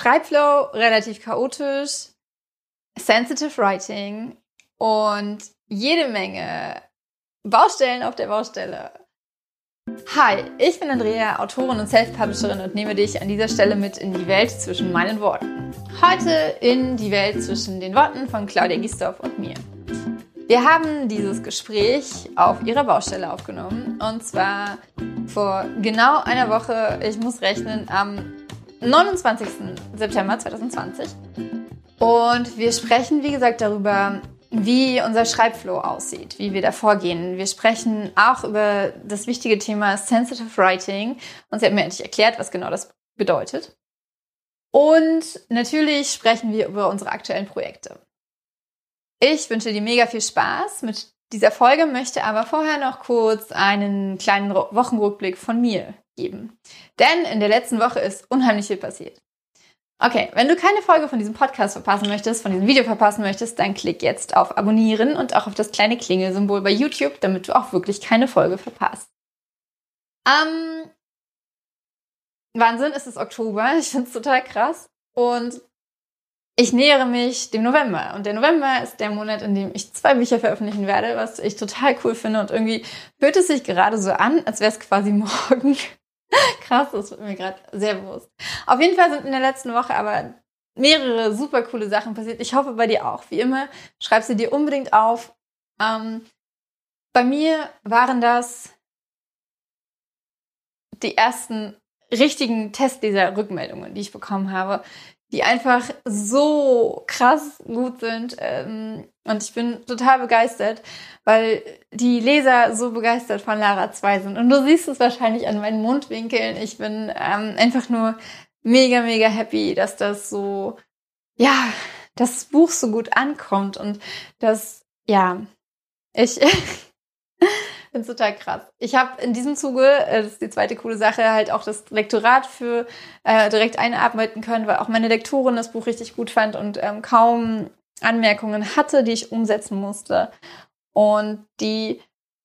Schreibflow relativ chaotisch, sensitive writing und jede Menge Baustellen auf der Baustelle. Hi, ich bin Andrea, Autorin und Self-Publisherin und nehme dich an dieser Stelle mit in die Welt zwischen meinen Worten. Heute in die Welt zwischen den Worten von Claudia Giesdorf und mir. Wir haben dieses Gespräch auf ihrer Baustelle aufgenommen und zwar vor genau einer Woche, ich muss rechnen, am 29. September 2020. Und wir sprechen, wie gesagt, darüber, wie unser Schreibflow aussieht, wie wir da vorgehen. Wir sprechen auch über das wichtige Thema Sensitive Writing und sie hat mir endlich erklärt, was genau das bedeutet. Und natürlich sprechen wir über unsere aktuellen Projekte. Ich wünsche dir mega viel Spaß mit dieser Folge, möchte aber vorher noch kurz einen kleinen Wochenrückblick von mir geben. Denn in der letzten Woche ist unheimlich viel passiert. Okay, wenn du keine Folge von diesem Podcast verpassen möchtest, von diesem Video verpassen möchtest, dann klick jetzt auf Abonnieren und auch auf das kleine Klingelsymbol bei YouTube, damit du auch wirklich keine Folge verpasst. Ähm, Wahnsinn, es ist Oktober. Ich finde es total krass. Und ich nähere mich dem November. Und der November ist der Monat, in dem ich zwei Bücher veröffentlichen werde, was ich total cool finde. Und irgendwie fühlt es sich gerade so an, als wäre es quasi morgen. Krass, das wird mir gerade sehr bewusst. Auf jeden Fall sind in der letzten Woche aber mehrere super coole Sachen passiert. Ich hoffe bei dir auch. Wie immer, schreib sie dir unbedingt auf. Ähm, bei mir waren das die ersten richtigen Testleser-Rückmeldungen, die ich bekommen habe, die einfach so krass gut sind. Ähm, und ich bin total begeistert, weil die Leser so begeistert von Lara 2 sind. Und du siehst es wahrscheinlich an meinen Mundwinkeln. Ich bin ähm, einfach nur mega, mega happy, dass das so, ja, das Buch so gut ankommt und dass, ja, ich finde total krass. Ich habe in diesem Zuge, äh, das ist die zweite coole Sache, halt auch das Lektorat für äh, direkt einarbeiten können, weil auch meine Lektorin das Buch richtig gut fand und ähm, kaum Anmerkungen hatte, die ich umsetzen musste. Und die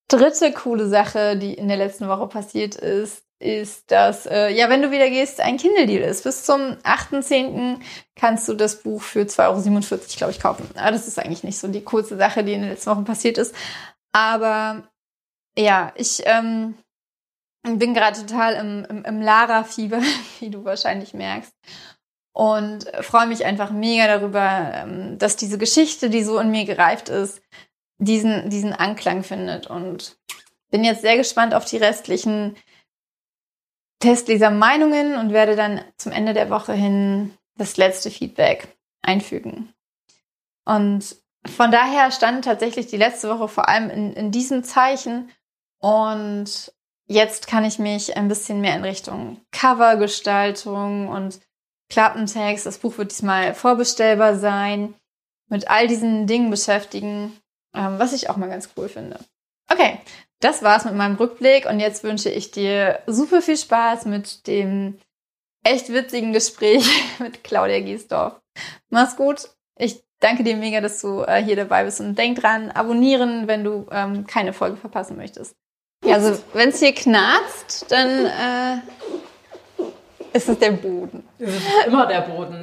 dritte coole Sache, die in der letzten Woche passiert ist, ist, dass, äh, ja, wenn du wieder gehst, ein Kindle-Deal ist. Bis zum 8.10. kannst du das Buch für 2,47 Euro, glaube ich, kaufen. Aber das ist eigentlich nicht so die kurze Sache, die in den letzten Wochen passiert ist. Aber ja, ich ähm, bin gerade total im, im, im Lara-Fieber, wie du wahrscheinlich merkst und freue mich einfach mega darüber, ähm, dass diese Geschichte, die so in mir gereift ist, diesen, diesen Anklang findet. Und bin jetzt sehr gespannt auf die restlichen Testleser-Meinungen und werde dann zum Ende der Woche hin das letzte Feedback einfügen. Und von daher stand tatsächlich die letzte Woche vor allem in, in diesem Zeichen. Und jetzt kann ich mich ein bisschen mehr in Richtung Covergestaltung und Klappentext. Das Buch wird diesmal vorbestellbar sein. Mit all diesen Dingen beschäftigen, ähm, was ich auch mal ganz cool finde. Okay, das war's mit meinem Rückblick und jetzt wünsche ich dir super viel Spaß mit dem echt witzigen Gespräch mit Claudia Giesdorf. Mach's gut. Ich danke dir mega, dass du äh, hier dabei bist und denk dran, abonnieren, wenn du ähm, keine Folge verpassen möchtest. Ja, also wenn es hier knarzt, dann äh, ist es der Boden. Es ist immer der Boden.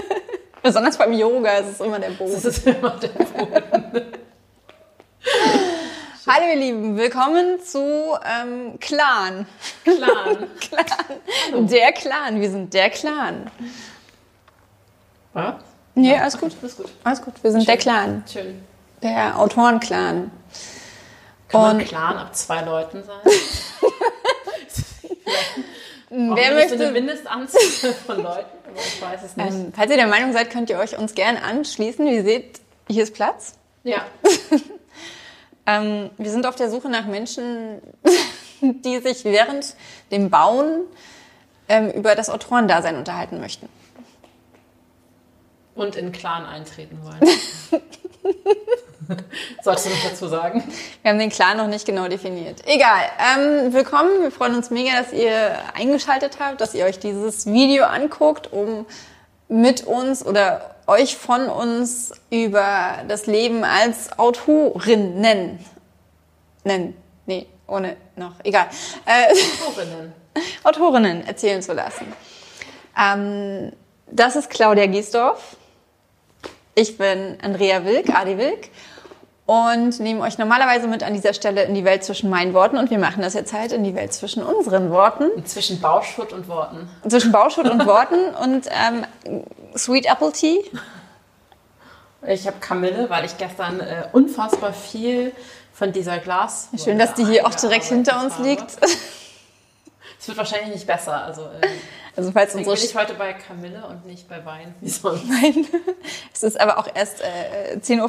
Besonders beim Yoga ist es immer der Boden. Es ist immer der Boden. Hallo ihr Lieben, willkommen zu ähm, Clan. Clan. Clan. Der Clan, wir sind der Clan. Was? Nee, alles gut. Alles gut. Alles gut, wir sind Schön. der Clan. Schön. Der Autorenclan. Kann man Und- Clan ab zwei Leuten sein? Wer Wer möchte eine. Mindestanzahl von Leuten? Aber ich weiß es nicht. Ähm, falls ihr der Meinung seid, könnt ihr euch uns gerne anschließen. Wie ihr seht, hier ist Platz. ja. Ähm, wir sind auf der Suche nach Menschen, die sich während dem Bauen ähm, über das Autorendasein unterhalten möchten. Und in Clan eintreten wollen. Solltest du noch dazu sagen? Wir haben den Clan noch nicht genau definiert. Egal. Ähm, willkommen. Wir freuen uns mega, dass ihr eingeschaltet habt, dass ihr euch dieses Video anguckt, um mit uns oder euch von uns über das Leben als Autorin nennen. Nennen. Nee, ohne noch. Egal. Äh, Autorinnen. Autorinnen erzählen zu lassen. Ähm, Das ist Claudia Giesdorf. Ich bin Andrea Wilk, Adi Wilk und nehme euch normalerweise mit an dieser Stelle in die Welt zwischen meinen Worten und wir machen das jetzt halt in die Welt zwischen unseren Worten. Zwischen Bauschutt und Worten. Zwischen Bauschutt und Worten und ähm, Sweet Apple Tea. Ich habe Kamille, weil ich gestern äh, unfassbar viel von dieser Glas. Schön, dass die hier auch direkt hinter uns liegt. Es wird wahrscheinlich nicht besser. Also, äh, Also falls deswegen unsere bin ich heute bei Kamille und nicht bei Wein. Wie sonst. Nein. Es ist aber auch erst äh, 10.15 Uhr.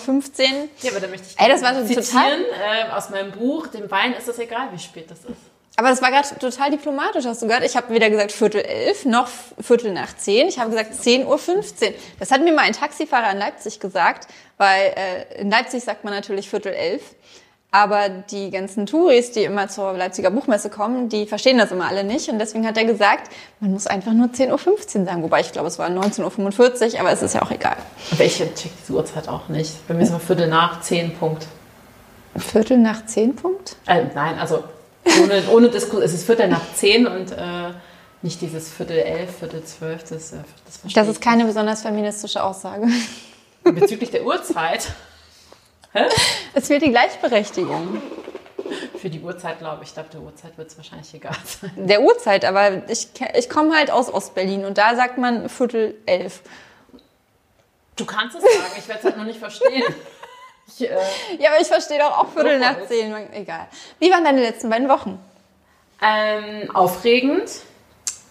Ja, aber da möchte ich Ey, das war so zitieren total- äh, aus meinem Buch. Dem Wein ist es egal, wie spät das ist. Aber das war gerade total diplomatisch, hast du gehört? Ich habe weder gesagt Viertel elf noch Viertel nach zehn. Ich habe gesagt 10.15 Uhr. Das hat mir mal ein Taxifahrer in Leipzig gesagt, weil äh, in Leipzig sagt man natürlich Viertel elf. Aber die ganzen Touris, die immer zur Leipziger Buchmesse kommen, die verstehen das immer alle nicht. Und deswegen hat er gesagt, man muss einfach nur 10.15 Uhr sagen. Wobei ich glaube, es war 19.45 Uhr, aber es ist ja auch egal. Aber ich check diese Uhrzeit auch nicht. Bei mir ist immer Viertel nach zehn Punkt. Viertel nach zehn Punkt? Äh, nein, also ohne, ohne Diskussion. Es ist Viertel nach zehn und äh, nicht dieses Viertel elf, Viertel zwölf. Das, äh, das Das ist keine besonders feministische Aussage. Bezüglich der Uhrzeit. Hä? Es fehlt die Gleichberechtigung. Für die Uhrzeit glaube ich, ich glaube, der Uhrzeit wird es wahrscheinlich egal sein. Der Uhrzeit, aber ich, ich komme halt aus Ostberlin und da sagt man Viertel elf. Du kannst es sagen, ich werde es halt nur nicht verstehen. Ich, äh, Ja, aber ich verstehe doch auch Viertel nach zehn. Egal. Wie waren deine letzten beiden Wochen? ähm, aufregend,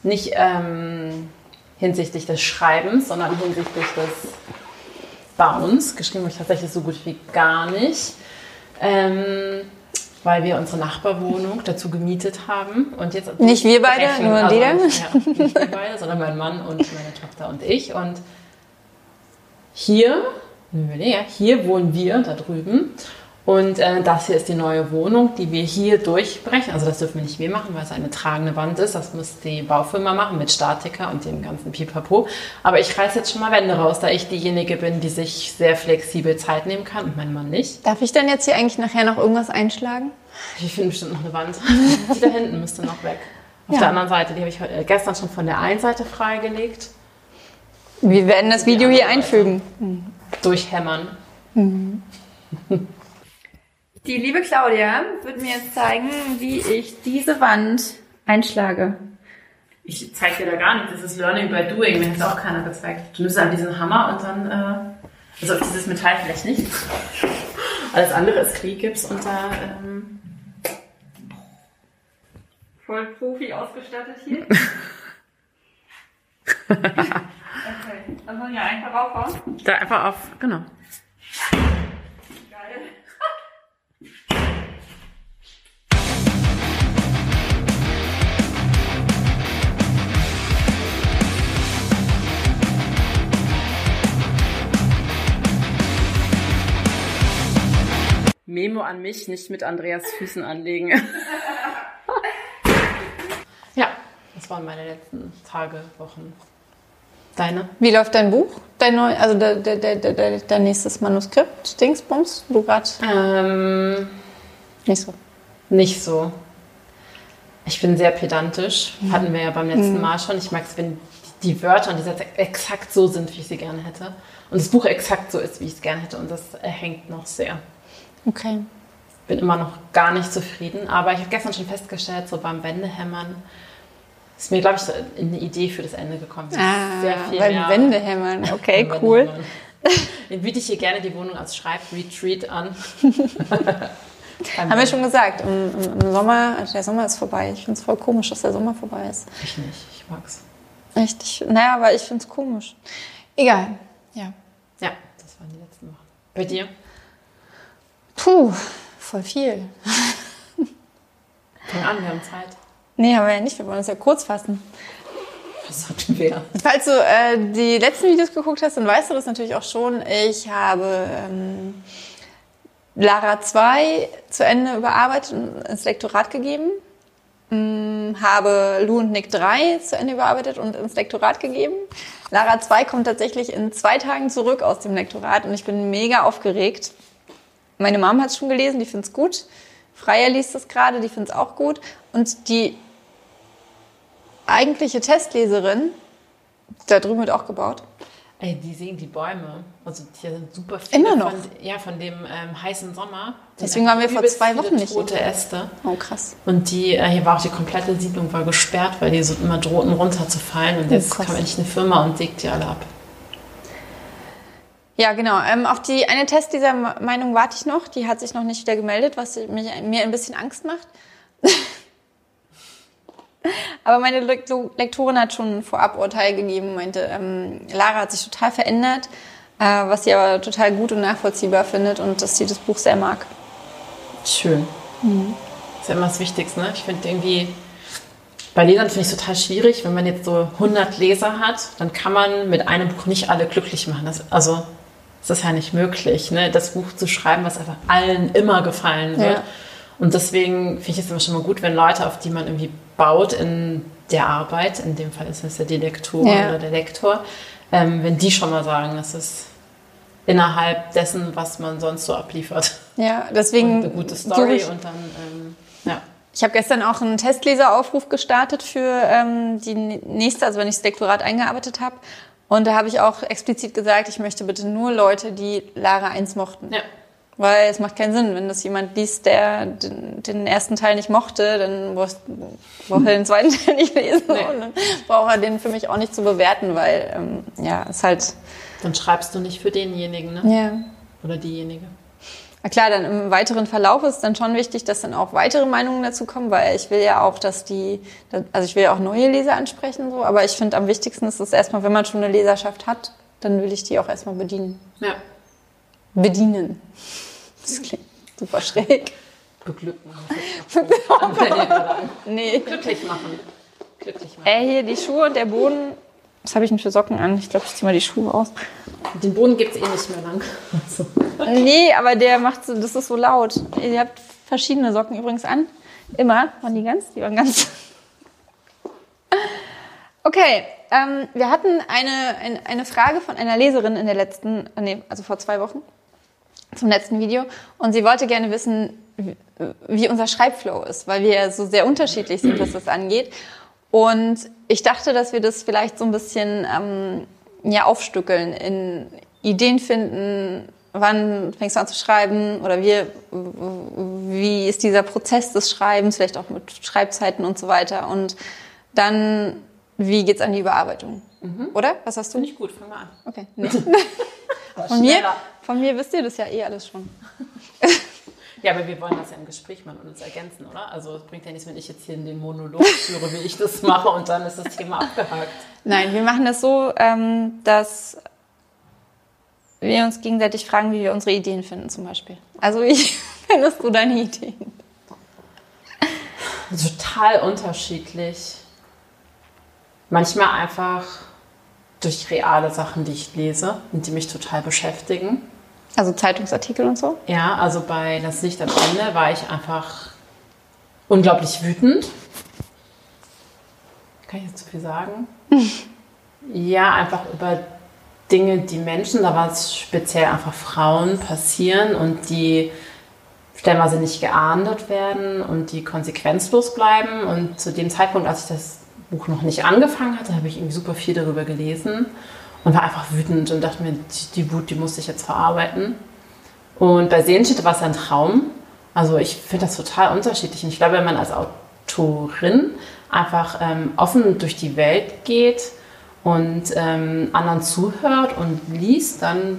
nicht ähm, hinsichtlich des Schreibens, sondern hinsichtlich des Bauens. Geschrieben habe ich tatsächlich so gut wie gar nicht, ähm, weil wir unsere Nachbarwohnung dazu gemietet haben. Und jetzt Nicht wir beide, brechen- nur also die dann? Nicht, ja, nicht wir beide, sondern mein Mann und meine Tochter und ich. Und hier, hier wohnen wir da drüben. Und äh, das hier ist die neue Wohnung, die wir hier durchbrechen. Also das dürfen wir nicht wir machen, weil es eine tragende Wand ist. Das muss die Baufirma machen mit Statiker und dem ganzen Pipapo. Aber ich reiße jetzt schon mal Wände raus, da ich diejenige bin, die sich sehr flexibel Zeit nehmen kann und mein Mann nicht. Darf ich denn jetzt hier eigentlich nachher noch irgendwas einschlagen? Ich finde bestimmt noch eine Wand. Die da hinten müsste noch weg. Auf Ja. der anderen Seite, die habe ich heute, äh, gestern schon von der einen Seite freigelegt. Wir werden das Video hier einfügen. Durchhämmern. Die liebe Claudia wird mir jetzt zeigen, wie ich diese Wand einschlage. Ich zeige dir da gar nicht. Das ist Learning by Doing. Mir hat es auch keiner gezeigt. Du nimmst an diesen Hammer und dann, äh, also dieses Metall vielleicht nicht. Alles andere ist Klebgips und da, ähm, Voll Profi ausgestattet hier. okay, dann ich ja einfach raufhauen. da einfach auf, genau. Memo an mich, nicht mit Andreas Füßen anlegen. ja, das waren meine letzten Tage, Wochen. Deine? Wie läuft dein Buch? Dein neu, also de, de, de, de, de, dein nächstes Manuskript, Dingsbums? Du gerade Ähm, nicht so. Nicht so. Ich bin sehr pedantisch. Hatten wir ja beim letzten Mal schon. Ich mag es, wenn die Wörter und die Sätze exakt so sind, wie ich sie gerne hätte. Und das Buch exakt so ist, wie ich es gerne hätte. Und das hängt noch sehr. Okay. Bin immer noch gar nicht zufrieden. Aber ich habe gestern schon festgestellt, so beim Wendehämmern ist mir, glaube ich, so eine Idee für das Ende gekommen. Ah, Sehr viel beim mehr- Wendehämmern. Okay, beim cool. Wendehämmern. Dann biete ich hier gerne die Wohnung als Schreibretreat an. Haben wir schon gesagt, im, im, im Sommer, also der Sommer ist vorbei. Ich finde es voll komisch, dass der Sommer vorbei ist. Ich nicht. Ich mag's. Echt? Ich, naja, aber ich finde es komisch. Egal. Ja. Ja, das waren die letzten Wochen. Bei dir? Puh, voll viel. Fang an, wir haben Zeit. Nee, haben wir ja nicht. Wir wollen uns ja kurz fassen. Was hatten wir? Falls du äh, die letzten Videos geguckt hast, dann weißt du das natürlich auch schon. Ich habe ähm, Lara 2 zu Ende überarbeitet und ins Lektorat gegeben. Ähm, habe Lou und Nick 3 zu Ende überarbeitet und ins Lektorat gegeben. Lara 2 kommt tatsächlich in zwei Tagen zurück aus dem Lektorat und ich bin mega aufgeregt. Meine Mom hat es schon gelesen, die findet es gut. Freier liest es gerade, die findet es auch gut. Und die eigentliche Testleserin, Da drüben wird auch gebaut. Ey, die sehen die Bäume. Also hier sind super viele. Immer noch? Von, ja, von dem ähm, heißen Sommer. Deswegen waren wir vor zwei Wochen nicht Tote hier. Äste. Oh, krass. Und die, äh, hier war auch die komplette Siedlung war gesperrt, weil die so immer drohten runterzufallen. Und jetzt Oh, kam endlich eine Firma und sägt die alle ab. Ja, genau. Ähm, auf die eine Test dieser Meinung warte ich noch. Die hat sich noch nicht wieder gemeldet, was mich, mir ein bisschen Angst macht. Aber meine Lekto- Lektorin hat schon ein Vorab-Urteil gegeben, meinte, ähm, Lara hat sich total verändert, äh, was sie aber total gut und nachvollziehbar findet und dass sie das Buch sehr mag. Schön. Das ist ja immer das Wichtigste. Ne? Ich finde irgendwie, bei Lesern finde ich es total schwierig, wenn man jetzt so 100 Leser hat, dann kann man mit einem Buch nicht alle glücklich machen. Das, also, das ist ja nicht möglich, ne? das Buch zu schreiben, was einfach allen immer gefallen wird. Ja. Und deswegen finde ich es immer schon mal gut, wenn Leute, auf die man irgendwie baut in der Arbeit, in dem Fall ist es ja die Lektorin Ja. oder der Lektor, ähm, wenn die schon mal sagen, das ist innerhalb dessen, was man sonst so abliefert. Ja, deswegen Und eine gute Story ich, und dann, ähm, ja. Ich habe gestern auch einen Testleseraufruf gestartet für ähm, die nächste, also wenn ich das Lektorat eingearbeitet habe. Und da habe ich auch explizit gesagt, ich möchte bitte nur Leute, die Lara 1 mochten. Ja. Weil es macht keinen Sinn, wenn das jemand liest, der den, den ersten Teil nicht mochte, dann braucht braucht er den zweiten Teil nicht lesen Nee. und dann braucht er den für mich auch nicht zu bewerten, weil ähm, ja, ist halt Dann schreibst du nicht für denjenigen, ne? ja. Oder diejenige. Na klar, dann im weiteren Verlauf ist dann schon wichtig, dass dann auch weitere Meinungen dazu kommen, weil ich will ja auch, dass die, also ich will ja auch neue Leser ansprechen, so, aber ich finde am wichtigsten ist es erstmal, wenn man schon eine Leserschaft hat, dann will ich die auch erstmal bedienen. Ja. Bedienen. Das klingt super schräg. Beglücken. Nee. Glücklich machen. Glücklich machen. Äh, hier die Schuhe und der Boden. Was habe ich denn für Socken an? Ich glaube, ich ziehe mal die Schuhe aus. Den Boden gibt es eh nicht mehr lang. Also. Nee, aber der macht so, das ist so laut. Ihr habt verschiedene Socken übrigens an. Immer. Waren die ganz? Die waren ganz. Okay, ähm, wir hatten eine, eine, eine Frage von einer Leserin in der letzten, nee, also vor zwei Wochen, zum letzten Video. Und sie wollte gerne wissen, wie- wie unser Schreibflow ist, weil wir so sehr unterschiedlich sind, was das angeht. Und ich dachte, dass wir das vielleicht so ein bisschen ähm, ja, aufstückeln in Ideen finden, wann fängst du an zu schreiben oder wie, wie ist dieser Prozess des Schreibens, vielleicht auch mit Schreibzeiten und so weiter. Und dann, wie geht's an die Überarbeitung? Oder? Was hast du? Finde ich gut, fang mal an. Okay. Nee. Von mir, von mir wisst ihr das ja eh alles schon. Ja, aber wir wollen das ja im Gespräch mal und uns ergänzen, oder? Also es bringt ja nichts, wenn ich jetzt hier in den Monolog führe, wie ich das mache und dann ist das Thema abgehakt. Nein, wir machen das so, ähm, dass wir uns gegenseitig fragen, wie wir unsere Ideen finden, zum Beispiel. Also wie findest du deine Ideen? Total unterschiedlich. Manchmal einfach durch reale Sachen, die ich lese und die mich total beschäftigen. Also Zeitungsartikel und so? Ja, also bei Das Licht am Ende war ich einfach unglaublich wütend. Kann ich jetzt zu viel sagen? ja, einfach über Dinge, die Menschen, da war es speziell einfach Frauen, passieren und die stellenweise nicht geahndet werden und die konsequenzlos bleiben. Und zu dem Zeitpunkt, als ich das Buch noch nicht angefangen hatte, habe ich irgendwie super viel darüber gelesen und war einfach wütend und dachte mir, die, die Wut, die muss ich jetzt verarbeiten. Und bei Sehenschnitte war es ein Traum. Also ich finde das total unterschiedlich. Und ich glaube, wenn man als Autorin einfach ähm, offen durch die Welt geht und ähm, anderen zuhört und liest, dann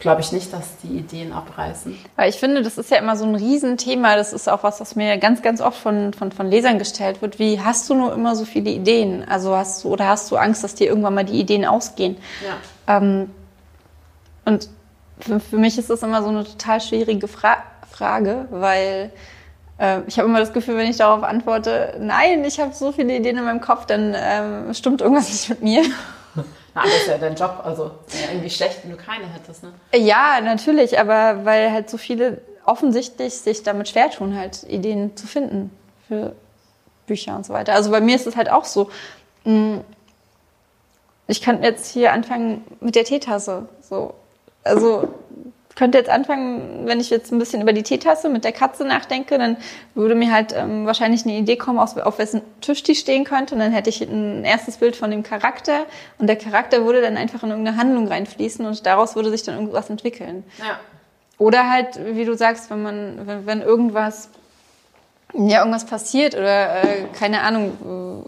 glaube ich nicht, dass die Ideen abreißen. Weil ich finde, das ist ja immer so ein Riesenthema. Das ist auch was, was mir ganz, ganz oft von, von, von Lesern gestellt wird. Wie hast du nur immer so viele Ideen? Also hast du, oder hast du Angst, dass dir irgendwann mal die Ideen ausgehen? Ja. Ähm, und für, für mich ist das immer so eine total schwierige Fra Frage, weil äh, ich habe immer das Gefühl, wenn ich darauf antworte, nein, ich habe so viele Ideen in meinem Kopf, dann ähm, stimmt irgendwas nicht mit mir. Na, das ist ja dein Job. Also wäre irgendwie schlecht, wenn du keine hättest. Ne? Ja, natürlich, aber weil halt so viele offensichtlich sich damit schwer tun, halt Ideen zu finden für Bücher und so weiter. Also bei mir ist es halt auch so. mh, Ich kann jetzt hier anfangen mit der Teetasse. So. Also könnte jetzt anfangen, wenn ich jetzt ein bisschen über die Teetasse mit der Katze nachdenke, dann würde mir halt ähm, wahrscheinlich eine Idee kommen, auf, auf wessen Tisch die stehen könnte. Und dann hätte ich ein erstes Bild von dem Charakter und der Charakter würde dann einfach in irgendeine Handlung reinfließen und daraus würde sich dann irgendwas entwickeln. Ja. Oder halt, wie du sagst, wenn man, wenn, wenn irgendwas, ja, irgendwas passiert oder äh, keine Ahnung,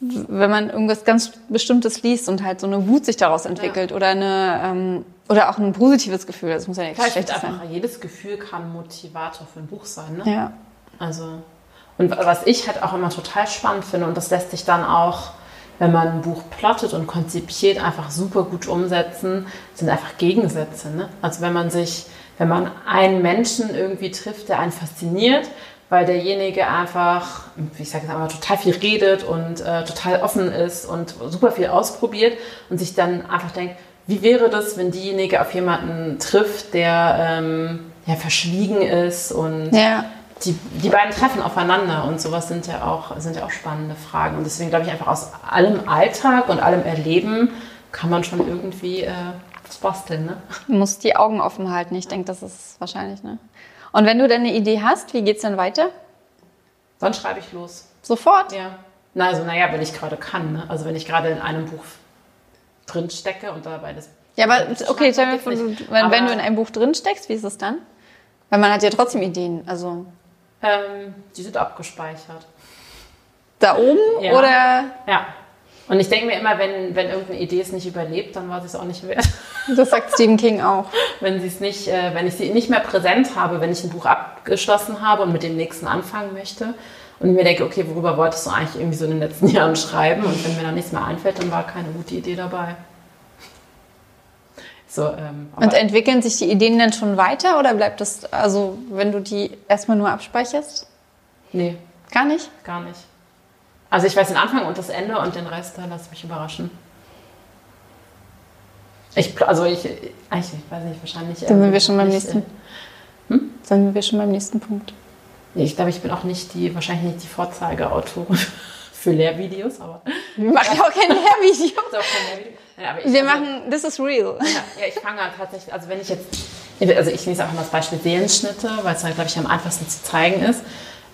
wenn man irgendwas ganz Bestimmtes liest und halt so eine Wut sich daraus entwickelt ja. oder eine ähm, oder auch ein positives Gefühl. Das muss ja nicht schlecht sein. Einfach, jedes Gefühl kann Motivator für ein Buch sein. Ne? Ja. Also und was ich halt auch immer total spannend finde und das lässt sich dann auch wenn man ein Buch plottet und konzipiert, einfach super gut umsetzen, sind einfach Gegensätze. Ne? Also wenn man sich, wenn man einen Menschen irgendwie trifft, der einen fasziniert, weil derjenige einfach, wie ich sage es einmal, total viel redet und äh, total offen ist und super viel ausprobiert und sich dann einfach denkt, wie wäre das, wenn diejenige auf jemanden trifft, der ähm, ja, verschwiegen ist und ja. die, die beiden treffen aufeinander und sowas sind ja auch, sind ja auch spannende Fragen. Und deswegen glaube ich einfach aus allem Alltag und allem Erleben kann man schon irgendwie äh, was basteln. Ne? Du musst die Augen offen halten. Ich denke, das ist wahrscheinlich, ne? Und wenn du dann eine Idee hast, wie geht es dann weiter? Dann schreibe ich los. Sofort? Ja. Na, also, naja, wenn ich gerade kann. Ne? Also, wenn ich gerade in einem Buch drin stecke und dabei das. Ja, aber okay, stell mir vor, wenn, wenn du in einem Buch drin steckst, wie ist es dann? Weil man hat ja trotzdem Ideen. Also. Ähm, die sind abgespeichert. Da oben ja. oder? Ja. Und ich denke mir immer, wenn, wenn irgendeine Idee es nicht überlebt, dann war sie es auch nicht wert. Das sagt Stephen King auch. wenn sie es nicht, äh, wenn ich sie nicht mehr präsent habe, wenn ich ein Buch abgeschlossen habe und mit dem nächsten anfangen möchte und mir denke, okay, worüber wolltest du eigentlich irgendwie so in den letzten Jahren schreiben? Und wenn mir dann nichts mehr einfällt, dann war keine gute Idee dabei. So, ähm, und entwickeln sich die Ideen dann schon weiter oder bleibt das, also wenn du die erstmal nur abspeicherst? Nee. Gar nicht? Gar nicht. Also ich weiß den Anfang und das Ende und den Rest, da lass mich überraschen. Ich, also ich, ich weiß nicht, wahrscheinlich. Dann sind wir schon beim nächsten. Hm? Sind wir schon beim nächsten Punkt. Nee, ich glaube, ich bin auch nicht die, wahrscheinlich nicht die Vorzeigeautorin für Lehrvideos, aber. Wir machen ja auch kein Lehrvideo. Ja, wir also, machen, this is real. Ja, ja ich fange halt tatsächlich, also wenn ich jetzt, also ich nehme einfach mal als Beispiel Seelenschnitte, weil es halt, glaube ich, am einfachsten zu zeigen ist.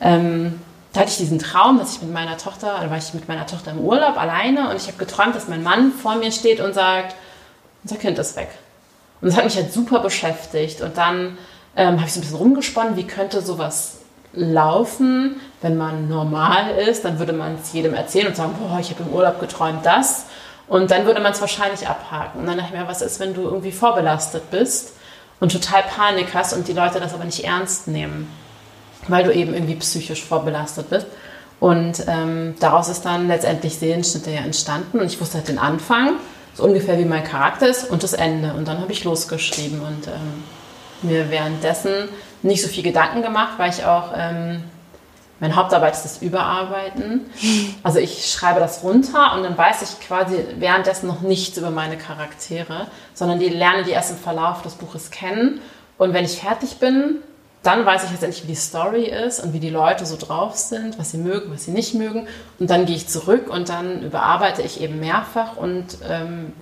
Ähm, da hatte ich diesen Traum, dass ich mit meiner Tochter, da war ich mit meiner Tochter im Urlaub alleine und ich habe geträumt, dass mein Mann vor mir steht und sagt, unser Kind ist weg. Und das hat mich halt super beschäftigt. Und dann ähm, habe ich so ein bisschen rumgesponnen, wie könnte sowas laufen, wenn man normal ist. Dann würde man es jedem erzählen und sagen, boah, ich habe im Urlaub geträumt das. Und dann würde man es wahrscheinlich abhaken. Und dann dachte ich mir, was ist, wenn du irgendwie vorbelastet bist und total Panik hast und die Leute das aber nicht ernst nehmen? weil du eben irgendwie psychisch vorbelastet bist. Und ähm, daraus ist dann letztendlich Seelenschnitte ja entstanden. Und ich wusste halt den Anfang, so ungefähr wie mein Charakter ist, und das Ende. Und dann habe ich losgeschrieben und ähm, mir währenddessen nicht so viel Gedanken gemacht, weil ich auch, ähm, meine Hauptarbeit ist das Überarbeiten. Also ich schreibe das runter und dann weiß ich quasi währenddessen noch nichts über meine Charaktere, sondern die lerne die erst im Verlauf des Buches kennen. Und wenn ich fertig bin, dann weiß ich letztendlich, wie die Story ist und wie die Leute so drauf sind, was sie mögen, was sie nicht mögen. Und dann gehe ich zurück und dann überarbeite ich eben mehrfach und ähm,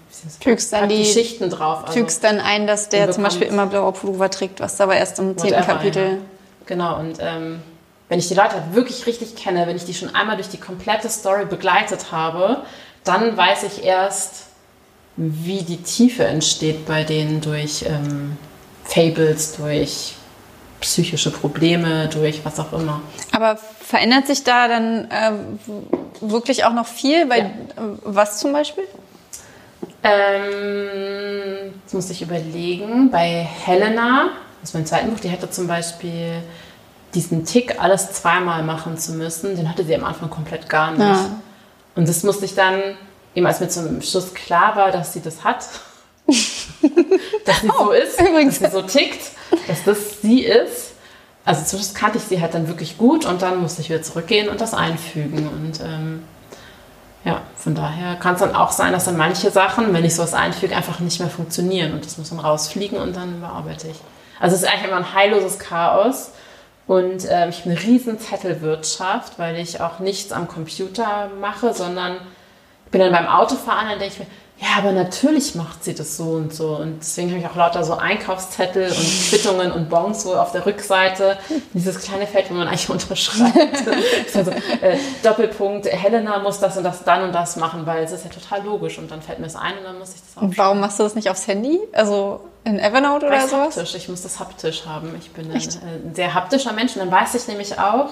fügst dann die, die, Schichten drauf. Also fügst dann ein, dass der zum Beispiel immer blauer Pullover trägt, was aber erst im zehnten Kapitel. Ja. Genau, und ähm, wenn ich die Leute halt wirklich richtig kenne, wenn ich die schon einmal durch die komplette Story begleitet habe, dann weiß ich erst, wie die Tiefe entsteht bei denen durch ähm, Fables, durch psychische Probleme, durch was auch immer. Aber verändert sich da dann äh, wirklich auch noch viel? Bei, ja. Was zum Beispiel? Ähm, das muss ich überlegen. Bei Helena, das ist mein zweites Buch, die hätte zum Beispiel diesen Tick, alles zweimal machen zu müssen, den hatte sie am Anfang komplett gar nicht. Ja. Und das musste ich dann, eben als mir zum Schluss klar war, dass sie das hat, dass sie oh, so ist, übrigens. dass sie so tickt, dass das sie ist. Also zumindest kannte ich sie halt dann wirklich gut und dann musste ich wieder zurückgehen und das einfügen. Und ähm, ja, von daher kann es dann auch sein, dass dann manche Sachen, wenn ich sowas einfüge, einfach nicht mehr funktionieren und das muss dann rausfliegen und dann überarbeite ich. Also es ist eigentlich immer ein heilloses Chaos. Und äh, ich habe eine riesen Zettelwirtschaft, weil ich auch nichts am Computer mache, sondern ich bin dann beim Autofahren, dann denke ich mir, ja, aber natürlich macht sie das so und so. Und deswegen habe ich auch lauter so Einkaufszettel und Quittungen und Bons so auf der Rückseite. Dieses kleine Feld, wo man eigentlich unterschreibt. also, äh, Doppelpunkt, Helena muss das und das dann und das machen, weil es ist ja total logisch. Und dann fällt mir das ein und dann muss ich das auch. Und warum machst du das nicht aufs Handy? Also in Evernote oder sowas? Haptisch. Ich muss das haptisch haben. Ich bin ein, äh, ein sehr haptischer Mensch. Und dann weiß ich nämlich auch,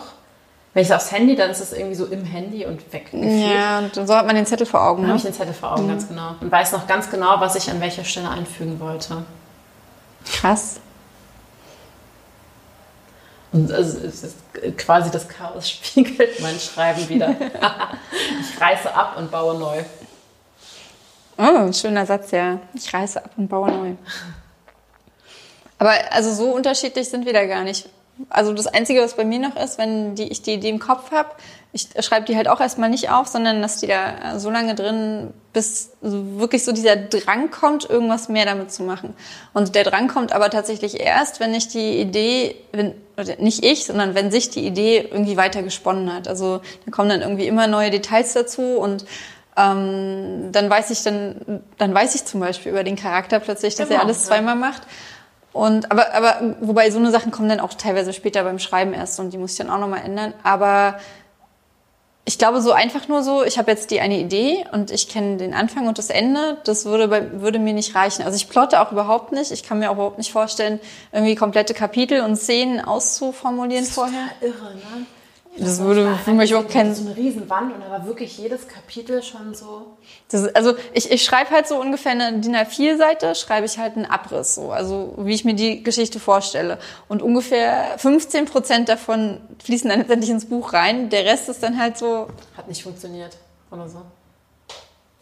wenn ich es aufs Handy, dann ist es irgendwie so im Handy und weg. Ja, und so hat man den Zettel vor Augen. Dann Ne? habe ich den Zettel vor Augen, ganz genau. Und weiß noch ganz genau, was ich an welcher Stelle einfügen wollte. Krass. Und es ist quasi das Chaos spiegelt mein Schreiben wieder. ich reiße ab und baue neu. Oh, ein schöner Satz, ja. Ich reiße ab und baue neu. Aber also so unterschiedlich sind wir da gar nicht. Also das Einzige, was bei mir noch ist, wenn die, ich die Idee im Kopf habe, ich schreibe die halt auch erstmal nicht auf, sondern dass die da so lange drin, bis wirklich so dieser Drang kommt, irgendwas mehr damit zu machen. Und der Drang kommt aber tatsächlich erst, wenn ich die Idee, wenn, nicht ich, sondern wenn sich die Idee irgendwie weiter gesponnen hat. Also da kommen dann irgendwie immer neue Details dazu und ähm, dann weiß ich dann, dann weiß ich zum Beispiel über den Charakter plötzlich, dass Genau, er alles ja. zweimal macht. Und aber, aber wobei so eine Sachen kommen dann auch teilweise später beim Schreiben erst und die muss ich dann auch nochmal ändern. Aber ich glaube, so einfach nur so, ich habe jetzt die eine Idee und ich kenne den Anfang und das Ende, das würde, bei, würde mir nicht reichen. Also ich plotte auch überhaupt nicht. Ich kann mir auch überhaupt nicht vorstellen, irgendwie komplette Kapitel und Szenen auszuformulieren vorher. Irre, ne? Das würde für mich überhaupt keinen So eine Riesenwand und da war wirklich jedes Kapitel schon so. Das, also ich, ich schreibe halt so ungefähr eine DIN A4-Seite, schreibe ich halt einen Abriss, so, also wie ich mir die Geschichte vorstelle. Und ungefähr 15 Prozent davon fließen dann letztendlich ins Buch rein. Der Rest ist dann halt so, Hat nicht funktioniert oder so.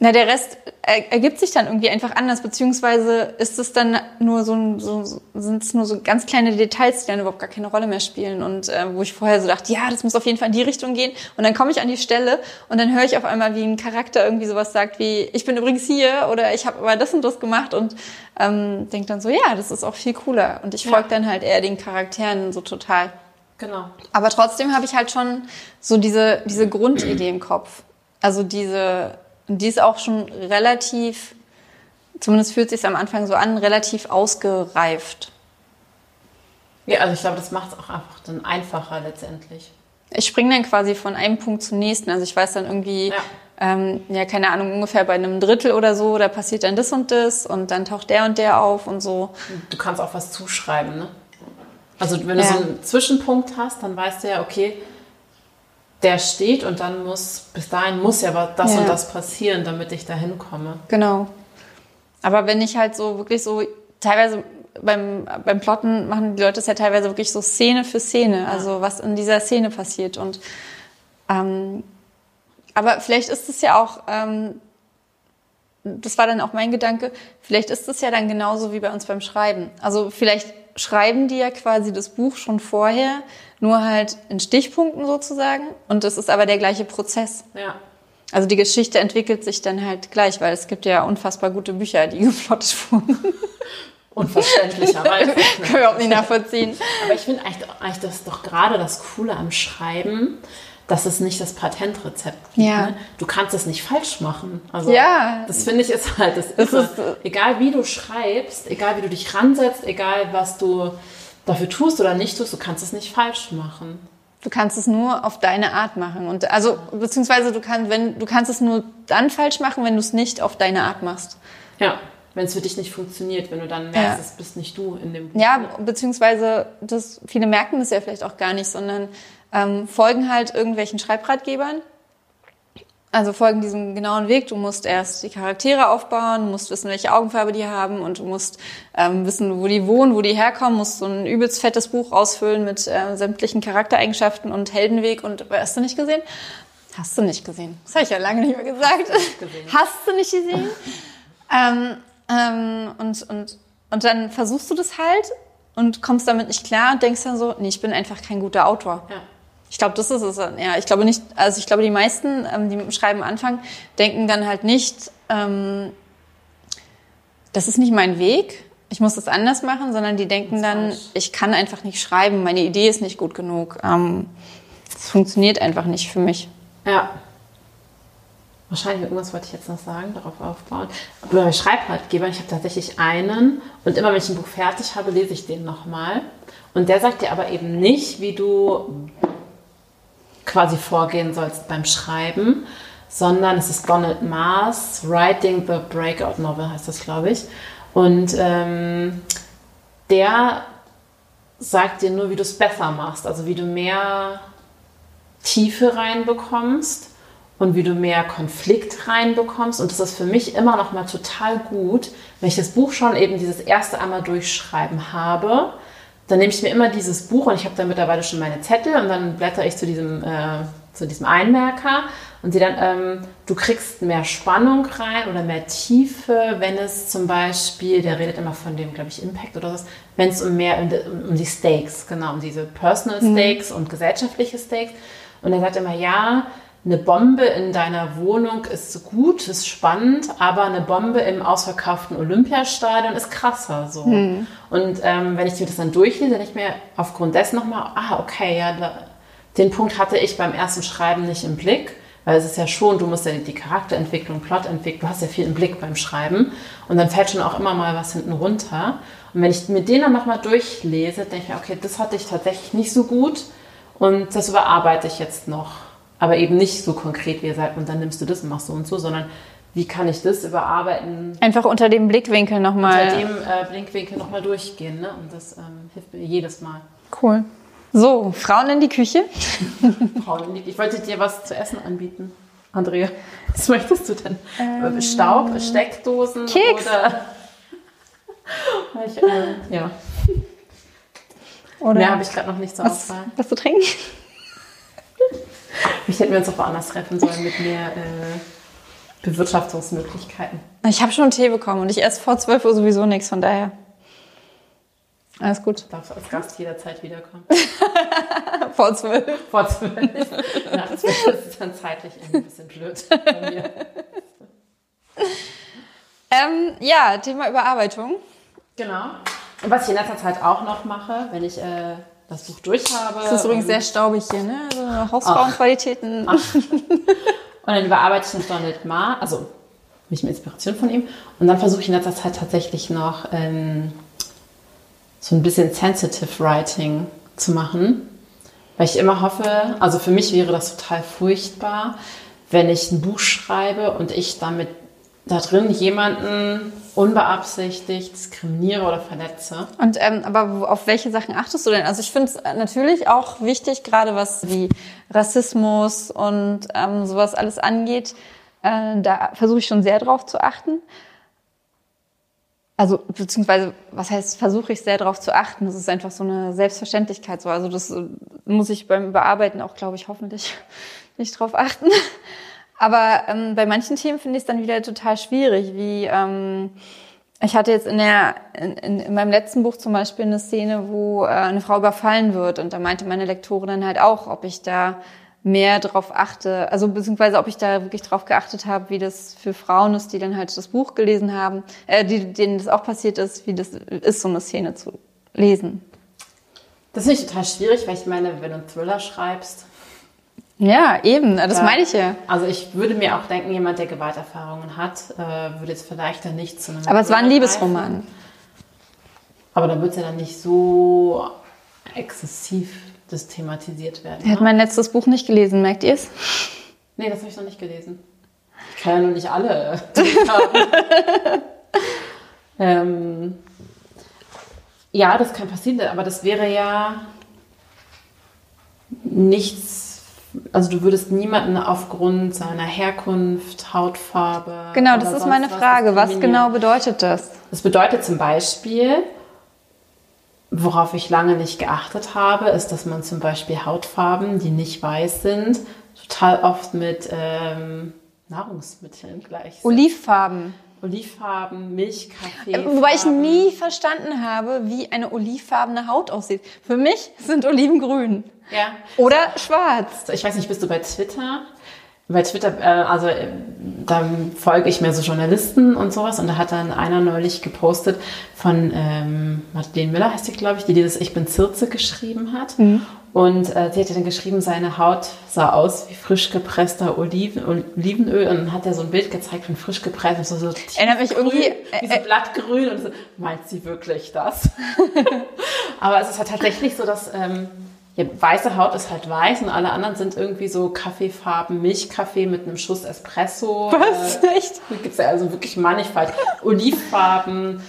Na der Rest er, ergibt sich dann irgendwie einfach anders, beziehungsweise ist es dann nur so, ein- so so- sind es nur so ganz kleine Details, die dann überhaupt gar keine Rolle mehr spielen und äh, wo ich vorher so dachte, ja, das muss auf jeden Fall in die Richtung gehen und dann komme ich an die Stelle und dann höre ich auf einmal, wie ein Charakter irgendwie sowas sagt wie, ich bin übrigens hier oder ich habe aber das und das gemacht und ähm, denke dann so, ja, das ist auch viel cooler und ich Ja. folge dann halt eher den Charakteren so total. Genau. Aber trotzdem habe ich halt schon so diese, diese Grundidee im Kopf. Also diese, die ist auch schon relativ, zumindest fühlt sich am Anfang so an, relativ ausgereift. Ja, also ich glaube, das macht es auch einfach dann einfacher letztendlich. Ich springe dann quasi von einem Punkt zum nächsten. Also ich weiß dann irgendwie, Ja. ähm, ja, keine Ahnung, ungefähr bei einem Drittel oder so, da passiert dann das und das und dann taucht der und der auf und so. Du kannst auch was zuschreiben, ne? Also wenn du Ja. so einen Zwischenpunkt hast, dann weißt du ja, okay, der steht und dann muss, bis dahin muss ja aber das Ja. und das passieren, damit ich da hinkomme. Genau. Aber wenn ich halt so wirklich so, teilweise beim, beim Plotten machen die Leute es ja teilweise wirklich so Szene für Szene, also was in dieser Szene passiert. Und ähm, aber vielleicht ist es ja auch, ähm, das war dann auch mein Gedanke, vielleicht ist es ja dann genauso wie bei uns beim Schreiben. Also vielleicht schreiben die ja quasi das Buch schon vorher, nur halt in Stichpunkten sozusagen. Und das ist aber der gleiche Prozess. Ja. Also die Geschichte entwickelt sich dann halt gleich, weil es gibt ja unfassbar gute Bücher, die geplottet wurden. Unverständlicherweise. Können wir überhaupt nicht nachvollziehen. Aber ich finde eigentlich, eigentlich das ist doch gerade das Coole am Schreiben, dass es nicht das Patentrezept gibt. Ja. Ne? Du kannst es nicht falsch machen. Also Ja. das finde ich ist halt das, Das Irre. ist, äh, egal wie du schreibst, egal wie du dich ransetzt, egal was du dafür tust oder nicht tust, du kannst es nicht falsch machen. Du kannst es nur auf deine Art machen. Und also, beziehungsweise du kannst, wenn, du kannst es nur dann falsch machen, wenn du es nicht auf deine Art machst. Ja, wenn es für dich nicht funktioniert, wenn du dann merkst, Ja. es bist nicht du in dem Buch. Ja, beziehungsweise das, viele merken das ja vielleicht auch gar nicht, sondern ähm, folgen halt irgendwelchen Schreibratgebern. Also folgen diesem genauen Weg. Du musst erst die Charaktere aufbauen, du musst wissen, welche Augenfarbe die haben und du musst ähm, wissen, wo die wohnen, wo die herkommen, musst so ein übelst fettes Buch ausfüllen mit äh, sämtlichen Charaktereigenschaften und Heldenweg und hast du nicht gesehen? Hast du nicht gesehen? Das habe ich ja lange nicht mehr gesagt. nicht gesehen. Hast du nicht gesehen? ähm, ähm, und, und, und dann versuchst du das halt und kommst damit nicht klar und denkst dann so, nee, ich bin einfach kein guter Autor. Ja. Ich glaube, das ist es. Ja, ich glaube nicht, also ich glaube, die meisten, ähm, die mit dem Schreiben anfangen, denken dann halt nicht, ähm, das ist nicht mein Weg, ich muss das anders machen, sondern die denken dann, ich kann einfach nicht schreiben, meine Idee ist nicht gut genug. Ähm, das funktioniert einfach nicht für mich. Ja. wahrscheinlich irgendwas wollte ich jetzt noch sagen, darauf aufbauen. Bei Schreibratgebern, ich habe tatsächlich einen und immer wenn ich ein Buch fertig habe, lese ich den nochmal. Und der sagt dir aber eben nicht, wie du quasi vorgehen sollst beim Schreiben, sondern es ist Donald Mars, Writing the Breakout Novel heißt das, glaube ich. Und ähm, der sagt dir nur, wie du es besser machst, also wie du mehr Tiefe reinbekommst und wie du mehr Konflikt reinbekommst. Und das ist für mich immer noch mal total gut, wenn ich das Buch schon eben dieses erste einmal durchschreiben habe. Dann nehme ich mir immer dieses Buch und ich habe da mittlerweile schon meine Zettel und dann blätter ich zu diesem, äh, zu diesem Einmerker und sehe dann, ähm, du kriegst mehr Spannung rein oder mehr Tiefe, wenn es zum Beispiel, der redet immer von dem, glaube ich, Impact oder was, wenn es um mehr, um, um, die Stakes, genau, um diese Personal mhm. Stakes mhm. und gesellschaftliche Stakes. Und er sagt immer, ja, eine Bombe in deiner Wohnung ist gut, ist spannend, aber eine Bombe im ausverkauften Olympiastadion ist krasser so. Hm. Und ähm, wenn ich mir das dann durchlese, dann ich mir aufgrund dessen nochmal, ah, okay, ja, da, den Punkt hatte ich beim ersten Schreiben nicht im Blick. Weil es ist ja schon, du musst ja die Charakterentwicklung, Plotentwicklung, du hast ja viel im Blick beim Schreiben. Und dann fällt schon auch immer mal was hinten runter. Und wenn ich mir den dann nochmal durchlese, denke ich mir, okay, das hatte ich tatsächlich nicht so gut. Und das überarbeite ich jetzt noch. Aber eben nicht so konkret, wie ihr sagt, und dann nimmst du das und machst so und so, sondern wie kann ich das überarbeiten? Einfach unter dem Blickwinkel nochmal. Unter dem äh, Blickwinkel nochmal durchgehen. Ne? Und das ähm, hilft mir jedes Mal. Cool. So, Frauen in die Küche. Frauen in die Küche. Ich wollte dir was zu essen anbieten, Andrea. Was möchtest du denn? Ähm, Staub, Steckdosen Keks. oder... ich, äh, ja. Oder Mehr habe ich gerade noch nicht zur Auswahl. Was zu trinken? Vielleicht hätten wir uns auch woanders treffen sollen mit mehr äh, Bewirtschaftungsmöglichkeiten. Ich habe schon Tee bekommen und ich esse vor 12 Uhr sowieso nichts, von daher. Alles gut. Du darfst als Gast jederzeit wiederkommen. vor 12. Vor 12. Nach 12 ist es dann zeitlich ein bisschen blöd bei mir. Ähm, ja, Thema Überarbeitung. Genau. Und was ich in letzter Zeit auch noch mache, wenn ich äh, das Buch durch habe. Das ist übrigens sehr staubig hier, ne? Also Hausfrauenqualitäten. Und dann überarbeite ich den Donald Ma, also mich mit Inspiration von ihm. Und dann versuche ich in letzter Zeit tatsächlich noch ähm, so ein bisschen Sensitive Writing zu machen. Weil ich immer hoffe, also für mich wäre das total furchtbar, wenn ich ein Buch schreibe und ich damit da drin jemanden unbeabsichtigt diskriminiere oder verletze. Und ähm, aber auf welche Sachen achtest du denn? Also ich finde es natürlich auch wichtig, gerade was wie Rassismus und ähm, sowas alles angeht. Äh, da versuche ich schon sehr drauf zu achten. Also beziehungsweise, was heißt, versuche ich sehr drauf zu achten? Das ist einfach so eine Selbstverständlichkeit so. Also das äh, muss ich beim Überarbeiten auch, glaube ich, hoffentlich nicht drauf achten. Aber ähm, bei manchen Themen finde ich es dann wieder total schwierig, wie ähm, ich hatte jetzt in, der, in, in meinem letzten Buch zum Beispiel eine Szene, wo äh, eine Frau überfallen wird und da meinte meine Lektorin dann halt auch, ob ich da mehr drauf achte, also beziehungsweise ob ich da wirklich drauf geachtet habe, wie das für Frauen ist, die dann halt das Buch gelesen haben, äh, die, denen das auch passiert ist, wie das ist, so eine Szene zu lesen. Das finde ich total schwierig, weil ich meine, wenn du einen Thriller schreibst, ja, eben, das ja. meine ich ja. Also ich würde mir auch denken, jemand, der Gewalterfahrungen hat, äh, würde jetzt vielleicht dann nicht zu einem... Aber es war ein Liebesroman. Aber da wird es ja dann nicht so exzessiv das thematisiert werden. Er hat ne? mein letztes Buch nicht gelesen, merkt ihr es? Nee, das habe ich noch nicht gelesen. Ich kann ja nur nicht alle ähm, ja, das kann passieren, aber das wäre ja nichts also du würdest niemanden aufgrund seiner Herkunft, Hautfarbe. Genau, das ist meine Frage. Was, was genau bedeutet das? Das bedeutet zum Beispiel, worauf ich lange nicht geachtet habe, ist, dass man zum Beispiel Hautfarben, die nicht weiß sind, total oft mit ähm, Nahrungsmitteln gleich. Olivfarben. Olivfarben, Milch, Kaffee. Äh, wobei ich nie verstanden habe, wie eine olivfarbene Haut aussieht. Für mich sind Oliven grün. Ja. Oder schwarz. Ich weiß nicht, bist du bei Twitter? Bei Twitter, äh, also äh, da folge ich mehr so Journalisten und sowas und da hat dann einer neulich gepostet von ähm, Madeleine Müller heißt sie, glaube ich, die dieses Ich bin Zirze geschrieben hat. Mhm. Und äh, sie hatte dann geschrieben, seine Haut sah aus wie frisch gepresster Oliven, Olivenöl. Und dann hat er so ein Bild gezeigt von frisch gepresst. So, so Erinnert mich irgendwie. Äh, wie so blattgrün. Und so, meint sie wirklich das? Aber es ist halt tatsächlich so, dass ähm, ja, weiße Haut ist halt weiß und alle anderen sind irgendwie so Kaffeefarben, Milchkaffee mit einem Schuss Espresso. Was? Äh, Echt? Gibt es ja also wirklich mannigfalt. Olivfarben.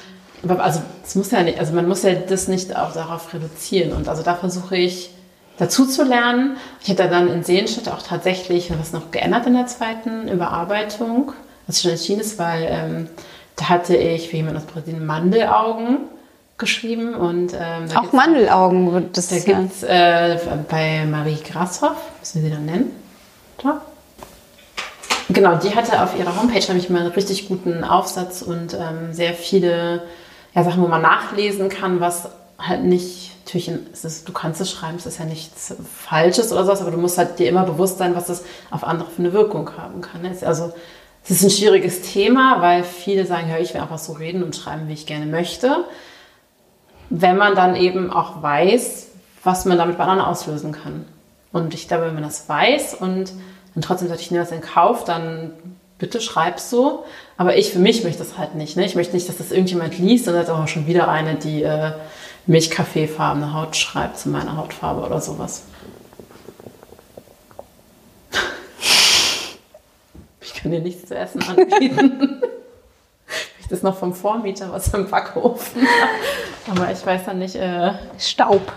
Also, es muss ja nicht, also man muss ja das nicht auch darauf reduzieren. Und also da versuche ich dazu zu lernen. Ich hätte dann in Sehenschnitt auch tatsächlich was noch geändert in der zweiten Überarbeitung, was schon entschieden ist, weil ähm, da hatte ich für jemanden aus Brasilien Mandelaugen geschrieben. Und, ähm, auch Mandelaugen wird das Da ja. gibt es äh, bei Marie Grashoff, müssen wir sie dann nennen. Da. Genau, die hatte auf ihrer Homepage nämlich mal einen richtig guten Aufsatz und ähm, sehr viele ja, Sachen, wo man nachlesen kann, was halt nicht, natürlich, ist, du kannst es schreiben, es ist ja nichts Falsches oder sowas, aber du musst halt dir immer bewusst sein, was das auf andere für eine Wirkung haben kann. Also es ist ein schwieriges Thema, weil viele sagen, ja, ich will einfach so reden und schreiben, wie ich gerne möchte wenn man dann eben auch weiß, was man damit bei anderen auslösen kann. Und ich glaube, wenn man das weiß und dann trotzdem sagt, ich nehme das in Kauf, dann bitte schreib so. Aber ich für mich möchte das halt nicht. Ne? Ich möchte nicht, dass das irgendjemand liest und sagt, auch schon wieder eine, die äh, Milchkaffeefarbene Haut schreibt zu meiner Hautfarbe oder sowas. ich kann dir nichts zu essen anbieten. ist noch vom Vormieter was im Backofen. Aber ich weiß dann nicht. Äh Staub.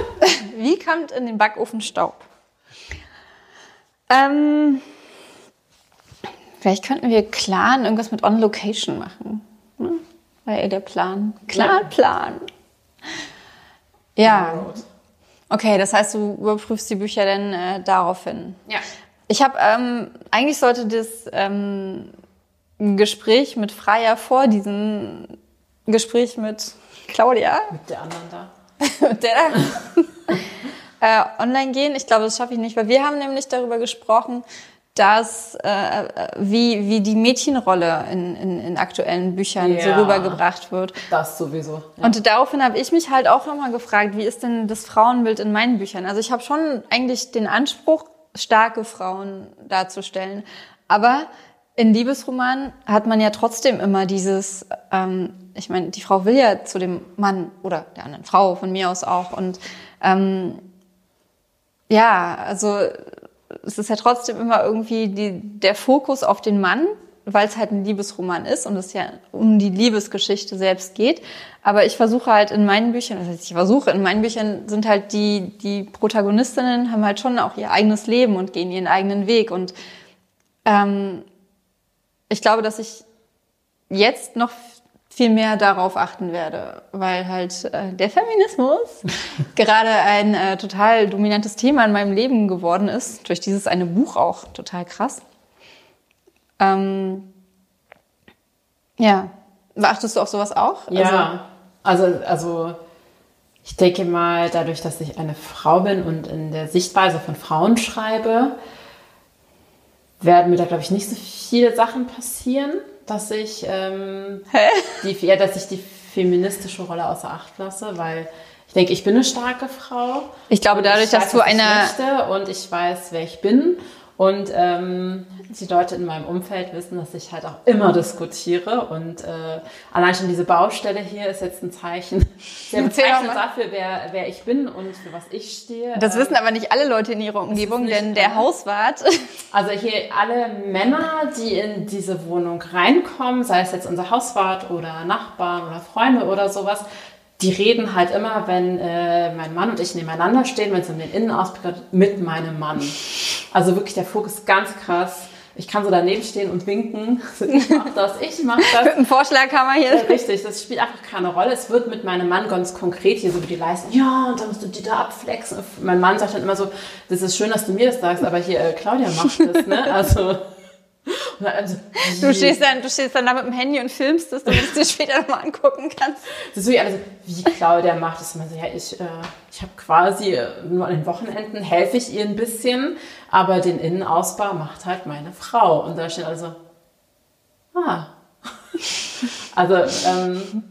Wie kommt in den Backofen Staub? Ähm, vielleicht könnten wir Clan irgendwas mit On Location machen. Ne? War ja der Plan. Clan, Plan. Ja. Okay, das heißt, du überprüfst die Bücher dann äh, daraufhin. Ja. Ich habe ähm, eigentlich sollte das ähm, ein Gespräch mit Freier vor diesem Gespräch mit Claudia. Mit der anderen da. mit der da. äh, online gehen. Ich glaube, das schaffe ich nicht, weil wir haben nämlich darüber gesprochen, dass äh, wie, wie die Mädchenrolle in, in, in aktuellen Büchern ja, so rübergebracht wird. Das sowieso. Ja. Und daraufhin habe ich mich halt auch immer gefragt, wie ist denn das Frauenbild in meinen Büchern? Also ich habe schon eigentlich den Anspruch, starke Frauen darzustellen. Aber in Liebesromanen hat man ja trotzdem immer dieses, ähm, ich meine, die Frau will ja zu dem Mann oder der anderen Frau von mir aus auch. Und ähm, ja, also es ist ja trotzdem immer irgendwie die, der Fokus auf den Mann, weil es halt ein Liebesroman ist und es ja um die Liebesgeschichte selbst geht. Aber ich versuche halt in meinen Büchern, das heißt, ich versuche, in meinen Büchern sind halt die, die Protagonistinnen haben halt schon auch ihr eigenes Leben und gehen ihren eigenen Weg und ähm, ich glaube, dass ich jetzt noch viel mehr darauf achten werde, weil halt äh, der Feminismus gerade ein äh, total dominantes Thema in meinem Leben geworden ist, durch dieses eine Buch auch total krass. Ähm, ja, beachtest du auch sowas auch? Ja, also, also, also ich denke mal, dadurch, dass ich eine Frau bin und in der Sichtweise von Frauen schreibe, werden mir da, glaube ich, nicht so viele Sachen passieren, dass ich, ähm, die, ja, dass ich die feministische Rolle außer Acht lasse, weil ich denke, ich bin eine starke Frau. Ich glaube, dadurch, dass du eine. und ich weiß, wer ich bin. Und ähm, die Leute in meinem Umfeld wissen, dass ich halt auch immer diskutiere. Und äh, allein schon diese Baustelle hier ist jetzt ein Zeichen, sehr bezeichnend dafür, wer, wer ich bin und für was ich stehe. Das wissen aber nicht alle Leute in ihrer Umgebung, denn der Hauswart. Also hier alle Männer, die in diese Wohnung reinkommen, sei es jetzt unser Hauswart oder Nachbarn oder Freunde oder sowas, die reden halt immer, wenn äh, mein Mann und ich nebeneinander stehen, wenn es um den Innenausblick geht, mit meinem Mann. Also wirklich der Fokus ganz krass. Ich kann so daneben stehen und winken. Ich mach das, ich mach das. Mit einem Vorschlaghammer hier. Äh, richtig, das spielt einfach keine Rolle. Es wird mit meinem Mann ganz konkret hier so über die Leisten. Ja, und dann musst du die da abflexen. Und mein Mann sagt dann immer so, das ist schön, dass du mir das sagst, aber hier, äh, Claudia macht das, ne? Also... Also, Du stehst, dann, du stehst dann da mit dem Handy und filmst es, damit du es dir später nochmal angucken kannst. Das ist wirklich alles, wie Claudia macht es immer so, ja, ich, äh, ich habe quasi nur an den Wochenenden helfe ich ihr ein bisschen, aber den Innenausbau macht halt meine Frau. Und da steht also, ah. Also, ähm,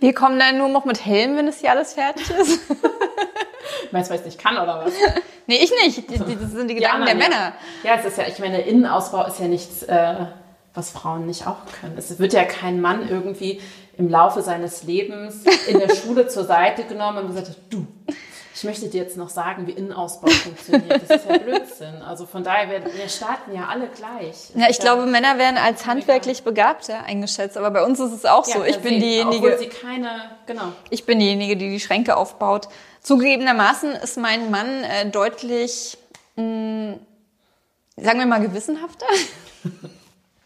Wir kommen dann nur noch mit Helm, wenn es hier alles fertig ist. meinst du, weil ich nicht kann oder was? Nee, ich nicht. Die, die, das sind die Gedanken nein, der ja. Männer. Ja, es ist ja, ich meine, Innenausbau ist ja nichts, äh, was Frauen nicht auch können. Es wird ja kein Mann irgendwie im Laufe seines Lebens in der Schule zur Seite genommen und gesagt, du, ich möchte dir jetzt noch sagen, wie Innenausbau funktioniert. Das ist ja Blödsinn. Also von daher, wir, wir starten ja alle gleich. Ja, ich glaube, Männer werden als handwerklich begabter eingeschätzt, aber bei uns ist es auch so. Ja, ich bin sehen, diejenige, Obwohl sie keine, genau. ich bin diejenige, die die Schränke aufbaut. Zugegebenermaßen ist mein Mann äh, deutlich, mh, sagen wir mal, gewissenhafter.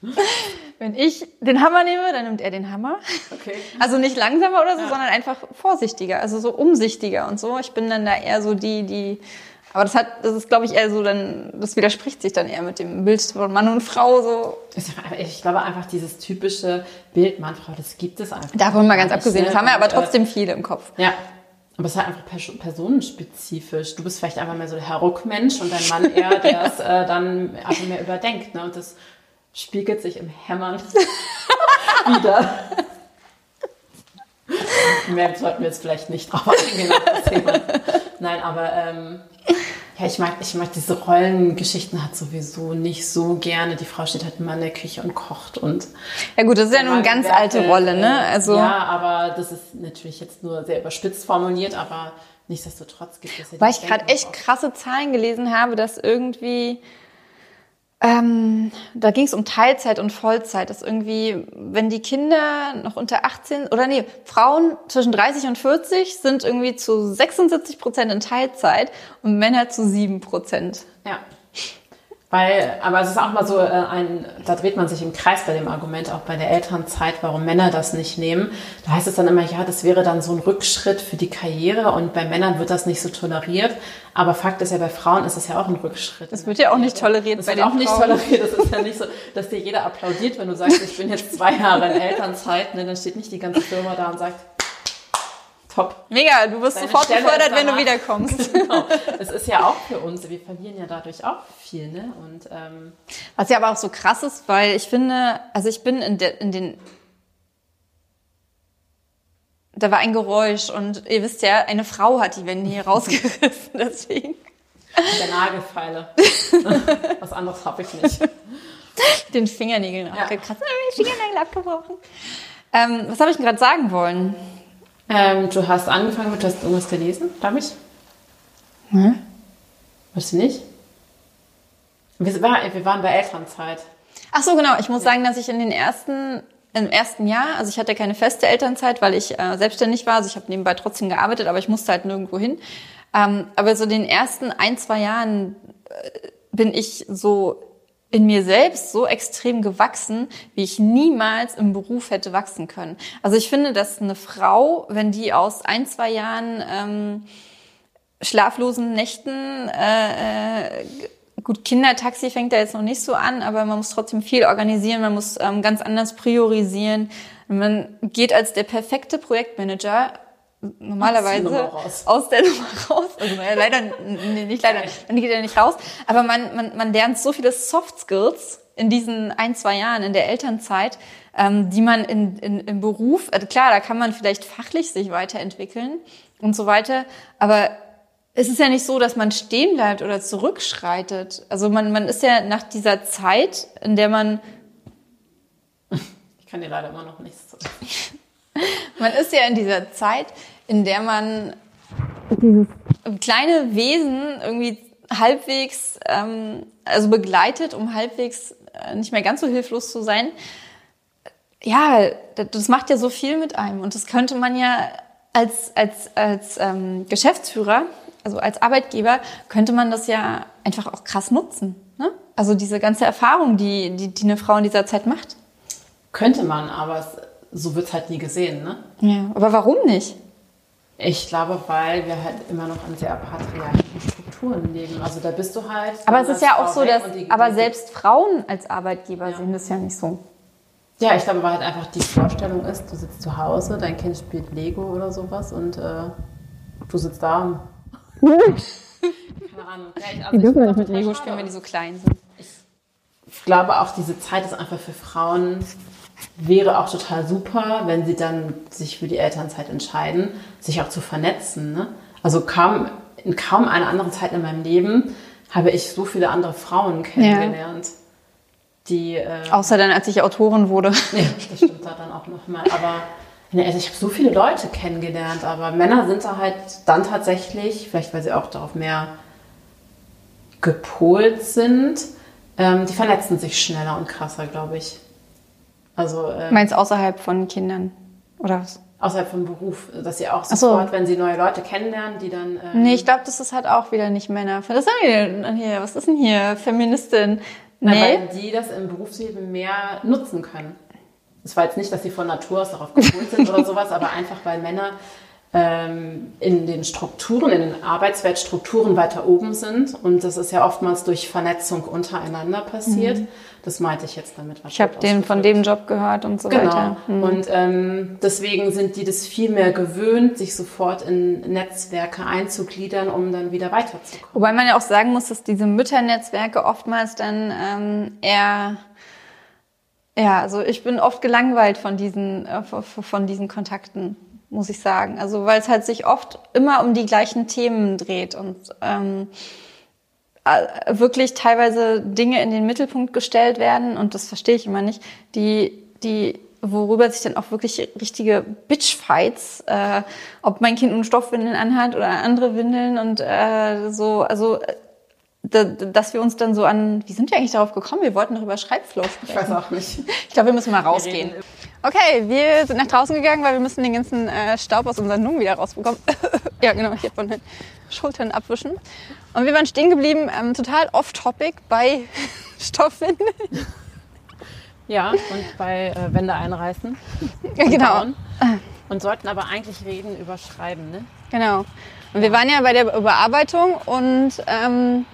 Wenn ich den Hammer nehme, dann nimmt er den Hammer. Okay. Also nicht langsamer oder so, Ja. sondern einfach vorsichtiger, also so umsichtiger und so. Ich bin dann da eher so die, die. Aber das hat, das ist, glaube ich, eher so dann, das widerspricht sich dann eher mit dem Bild von Mann und Frau so. Ich glaube einfach dieses typische Bild Mann-Frau, das gibt es einfach. Davon mal ganz abgesehen. ne? Das haben wir aber äh, trotzdem viele im Kopf. Ja, aber es ist halt einfach pers personenspezifisch. Du bist vielleicht einfach mehr so der Herr-Ruck-Mensch und dein Mann eher, der es äh, dann einfach mehr überdenkt. Ne? Und das spiegelt sich im Hämmern wieder. Mehr sollten wir jetzt vielleicht nicht drauf eingehen. Nein, aber ähm, ja, ich mag, ich mag diese Rollengeschichten halt sowieso nicht so gerne. Die Frau steht halt immer in der Küche und kocht und Ja gut, das ist ja nun eine ganz alte Werte, Rolle, ne? Also, Ja, aber das ist natürlich jetzt nur sehr überspitzt formuliert, aber nichtsdestotrotz gibt es ja weil ich gerade echt krasse Zahlen gelesen habe, dass irgendwie, ähm, da ging es um Teilzeit und Vollzeit, dass irgendwie, wenn die Kinder noch unter 18, oder nee, Frauen zwischen 30 und 40 sind irgendwie zu 76 Prozent in Teilzeit und Männer zu 7 Prozent. Ja. Weil, aber es ist auch mal so äh, ein, da dreht man sich im Kreis bei dem Argument, auch bei der Elternzeit, warum Männer das nicht nehmen. Da heißt es dann immer, ja, das wäre dann so ein Rückschritt für die Karriere und bei Männern wird das nicht so toleriert. Aber Fakt ist ja, bei Frauen ist das ja auch ein Rückschritt. Das wird ja auch nicht toleriert Das bei wird auch nicht Frauen. toleriert. Das ist ja nicht so, dass dir jeder applaudiert, wenn du sagst, ich bin jetzt zwei Jahre in Elternzeit. Ne, dann steht nicht die ganze Firma da und sagt, top. Mega, du wirst Deine sofort Stelle gefördert, wenn du wiederkommst. Genau. Es ist ja auch für uns, wir verlieren ja dadurch auch viel. Ne? Und ähm, Was ja aber auch so krass ist, weil ich finde, also ich bin in, der, in den. Da war ein Geräusch und ihr wisst ja, eine Frau hat die Wände hier rausgerissen, deswegen. der Nagelfeile. Was anderes habe ich nicht. Den Fingernägeln Ja. abgekratzt. Ah, Fingernägel abgebrochen. Ähm, was habe ich denn gerade sagen wollen? Ähm, du hast angefangen mit, du hast irgendwas gelesen, glaube ich. Hm? Weißt du nicht? Wir, war, wir waren bei Elternzeit. Ach so, genau. Ich muss sagen, dass ich in den ersten, im ersten Jahr, also ich hatte keine feste Elternzeit, weil ich äh, selbstständig war. Also ich habe nebenbei trotzdem gearbeitet, aber ich musste halt nirgendwo hin. Ähm, aber so den ersten ein, zwei Jahren äh, bin ich so in mir selbst so extrem gewachsen, wie ich niemals im Beruf hätte wachsen können. Also ich finde, dass eine Frau, wenn die aus ein, zwei Jahren ähm, schlaflosen Nächten, äh, äh, gut, Kindertaxi fängt da jetzt noch nicht so an, aber man muss trotzdem viel organisieren, man muss ähm, ganz anders priorisieren. Man geht als der perfekte Projektmanager normalerweise Aus der Nummer raus. aus der Nummer raus. Also naja, leider, nee, nicht leider, man geht ja nicht raus, aber man, man, man lernt so viele Soft Skills in diesen ein, zwei Jahren in der Elternzeit, ähm, die man in, in, im Beruf, also klar, da kann man vielleicht fachlich sich weiterentwickeln und so weiter, aber es ist ja nicht so, dass man stehen bleibt oder zurückschreitet. Also man, man ist ja nach dieser Zeit, in der man, Ich kann dir leider immer noch nichts zu man ist ja in dieser Zeit, in der man dieses kleine Wesen irgendwie halbwegs, ähm, also begleitet, um halbwegs äh, nicht mehr ganz so hilflos zu sein. Ja, das, das macht ja so viel mit einem und das könnte man ja als als als ähm, Geschäftsführer, also als Arbeitgeber, könnte man das ja einfach auch krass nutzen. Ne? Also diese ganze Erfahrung, die, die die eine Frau in dieser Zeit macht. Könnte man, aber es, so wird es halt nie gesehen. Ne? Ja, aber warum nicht? Ich glaube, weil wir halt immer noch in sehr patriarchischen Strukturen leben. Also da bist du halt. Aber es ist ja auch Frau so, dass, die- aber die- selbst Frauen als Arbeitgeber Ja. sehen das ja nicht so. Ja, ich glaube, weil halt einfach die Vorstellung ist, du sitzt zu Hause, dein Kind spielt Lego oder sowas und äh, du sitzt da. Keine Ahnung. Ja, ich, also ich find's auch total schade. so klein sind. Ich glaube auch, diese Zeit ist einfach für Frauen, wäre auch total super, wenn sie dann sich für die Elternzeit entscheiden, sich auch zu vernetzen. Ne? Also kaum, in kaum einer anderen Zeit in meinem Leben habe ich so viele andere Frauen kennengelernt, die... Äh, Außer dann, als ich Autorin wurde. Nee, das stimmt da dann auch nochmal. Aber nee, also ich habe so viele Leute kennengelernt, aber Männer sind da halt dann tatsächlich, vielleicht weil sie auch darauf mehr gepolt sind, ähm, die vernetzen sich schneller und krasser, glaube ich. Also ähm, Meinst außerhalb von Kindern? Oder was? außerhalb vom Beruf, dass sie auch so. sofort, wenn sie neue Leute kennenlernen, die dann... Ähm, Nee, ich glaube, das ist halt auch wieder nicht Männer. Das sagen wir denn hier. Was ist denn hier? Feministin? Na, Nee. Weil die das im Berufsleben mehr nutzen können. Es war jetzt nicht, dass sie von Natur aus darauf gepolt sind oder sowas, aber einfach, weil Männer ähm, in den Strukturen, in den Arbeitsweltstrukturen weiter oben sind. Und das ist ja oftmals durch Vernetzung untereinander passiert. Das meinte ich jetzt damit. Ich habe den von dem Job gehört und so Genau. weiter. Hm. Und ähm, deswegen sind die das viel mehr gewöhnt, sich sofort in Netzwerke einzugliedern, um dann wieder weiterzukommen. Wobei man ja auch sagen muss, dass diese Mütternetzwerke oftmals dann ähm, eher ja, also ich bin oft gelangweilt von diesen äh, von- diesen Kontakten, muss ich sagen. Also weil es halt sich oft immer um die gleichen Themen dreht und ähm, äh, wirklich teilweise Dinge in den Mittelpunkt gestellt werden und das verstehe ich immer nicht, die die worüber sich dann auch wirklich richtige Bitchfights, äh, ob mein Kind nun Stoffwindeln anhat oder andere Windeln und äh, so, also äh, da, dass wir uns dann so an, wie sind wir eigentlich darauf gekommen? Wir wollten doch über Schreibflow Ich weiß sprechen. auch nicht. Ich glaube, wir müssen mal rausgehen. Okay, wir sind nach draußen gegangen, weil wir müssen den ganzen äh, Staub aus unseren Lungen wieder rausbekommen. ja, genau, hier von den Schultern abwischen. Und wir waren stehen geblieben, ähm, total off-topic bei Stoffwindeln. Ja, und bei äh, Wände einreißen. Ja, und genau. bauen. Und sollten aber eigentlich reden über Schreiben, ne? Genau. Und wir waren ja bei der Überarbeitung und ähm,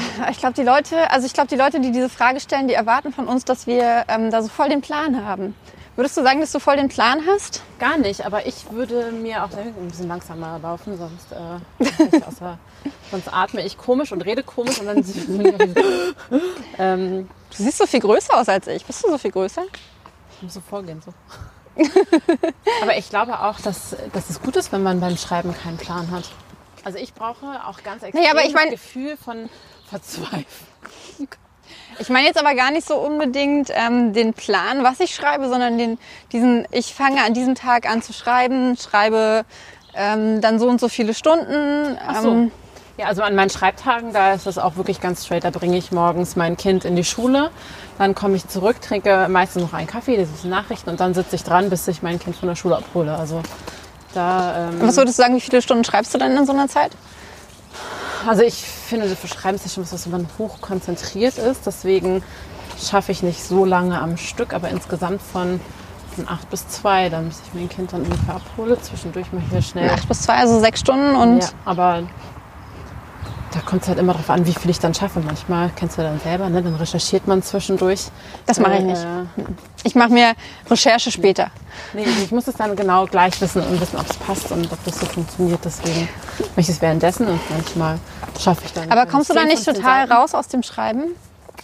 ich glaube, die Leute, also ich glaube, die Leute, die diese Frage stellen, die erwarten von uns, dass wir ähm, da so voll den Plan haben. Würdest du sagen, dass du voll den Plan hast? Gar nicht, aber ich würde mir auch ein bisschen langsamer laufen, sonst, äh, außer, sonst atme ich komisch und rede komisch und dann ähm, Du siehst so viel größer aus als ich. Bist du so viel größer? ich muss so vorgehen. So. aber ich glaube auch, dass, dass es gut ist, wenn man beim Schreiben keinen Plan hat. Also ich brauche auch ganz extrem Naja, ich das mein- Gefühl von Verzweiflung. Ich meine jetzt aber gar nicht so unbedingt ähm, den Plan, was ich schreibe, sondern den, diesen, ich fange an diesem Tag an zu schreiben, schreibe ähm, dann so und so viele Stunden. Ach so. Ähm, Ja, also an meinen Schreibtagen, da ist das auch wirklich ganz straight. Da bringe ich morgens mein Kind in die Schule, dann komme ich zurück, trinke meistens noch einen Kaffee, das ist Nachrichten und dann sitze ich dran, bis ich mein Kind von der Schule abhole. Also da, ähm, was würdest du sagen, wie viele Stunden schreibst du dann in so einer Zeit? Also ich finde, für Schreiben ist ja schon was, was man hoch konzentriert ist. Deswegen schaffe ich nicht so lange am Stück, aber insgesamt von, von acht bis zwei, dann bis ich mein Kind dann ungefähr abhole. Zwischendurch mache ich mir schnell Acht bis zwei, also sechs Stunden und Ja, aber da kommt es halt immer darauf an, wie viel ich dann schaffe. Manchmal kennst du dann selber, ne? dann recherchiert man zwischendurch. Das mache ich Äh, nicht. ich mache mir Recherche später. Nee, ich muss es dann genau gleich wissen und wissen, ob es passt und ob das so funktioniert. Deswegen mache ich es währenddessen und manchmal schaffe ich dann. Aber kommst du es da 10 nicht von 10 total Seiten- raus aus dem Schreiben?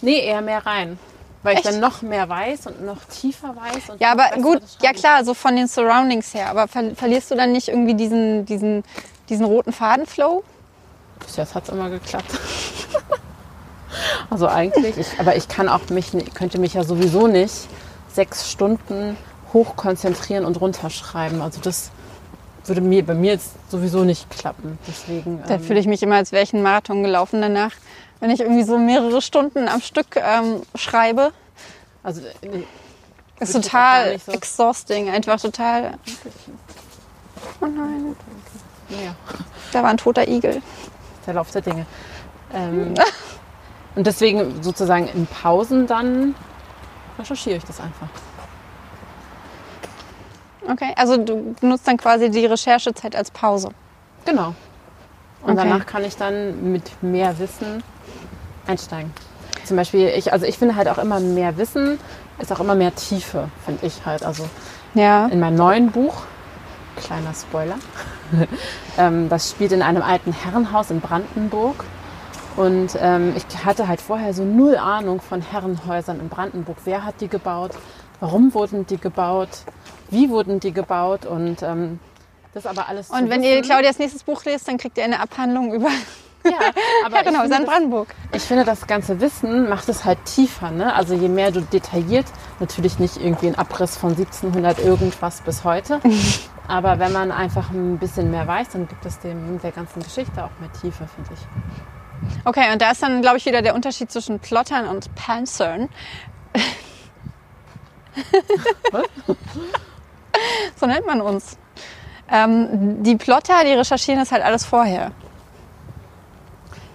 Nee, eher mehr rein. Weil Echt? ich dann noch mehr weiß und noch tiefer weiß. Ja, aber gut, ja klar, so von den Surroundings her. Aber ver verlierst du dann nicht irgendwie diesen, diesen, diesen roten Fadenflow? Bis jetzt hat es immer geklappt. also eigentlich, ich, aber ich kann auch mich, könnte mich ja sowieso nicht sechs Stunden hoch konzentrieren und runterschreiben. Also das würde mir bei mir jetzt sowieso nicht klappen. Deswegen. Da fühle ich mich immer, als wäre ich einen Marathon gelaufen danach. Wenn ich irgendwie so mehrere Stunden am Stück ähm, schreibe, also nee, ist total so- exhausting. Einfach total. Oh nein, naja, da war ein toter Igel. Der Lauf der Dinge. Ähm, und deswegen sozusagen in Pausen dann recherchiere ich das einfach. Okay, also du nutzt dann quasi die Recherchezeit als Pause. Genau. Und Okay. danach kann ich dann mit mehr Wissen einsteigen. Zum Beispiel, ich, also ich finde halt auch immer mehr Wissen ist auch immer mehr Tiefe, finde ich halt. Also Ja. in meinem neuen Buch, kleiner Spoiler, ähm, das spielt in einem alten Herrenhaus in Brandenburg. Und ähm, ich hatte halt vorher so null Ahnung von Herrenhäusern in Brandenburg. Wer hat die gebaut? Warum wurden die gebaut? Wie wurden die gebaut? Und ähm, das aber alles Und wenn ihr wissen- Claudias nächstes Buch lest, dann kriegt ihr eine Abhandlung über Ja, aber ja, genau, ich, San finde das, Brandenburg. ich finde, das ganze Wissen macht es halt tiefer. Ne? Also je mehr du detailliert, natürlich nicht irgendwie ein Abriss von 1700 irgendwas bis heute, aber wenn man einfach ein bisschen mehr weiß, dann gibt es dem der ganzen Geschichte auch mehr Tiefe, finde ich. Okay, und da ist dann, glaube ich, wieder der Unterschied zwischen Plottern und Panzern. so nennt man uns. Ähm, die Plotter, die recherchieren das halt alles vorher.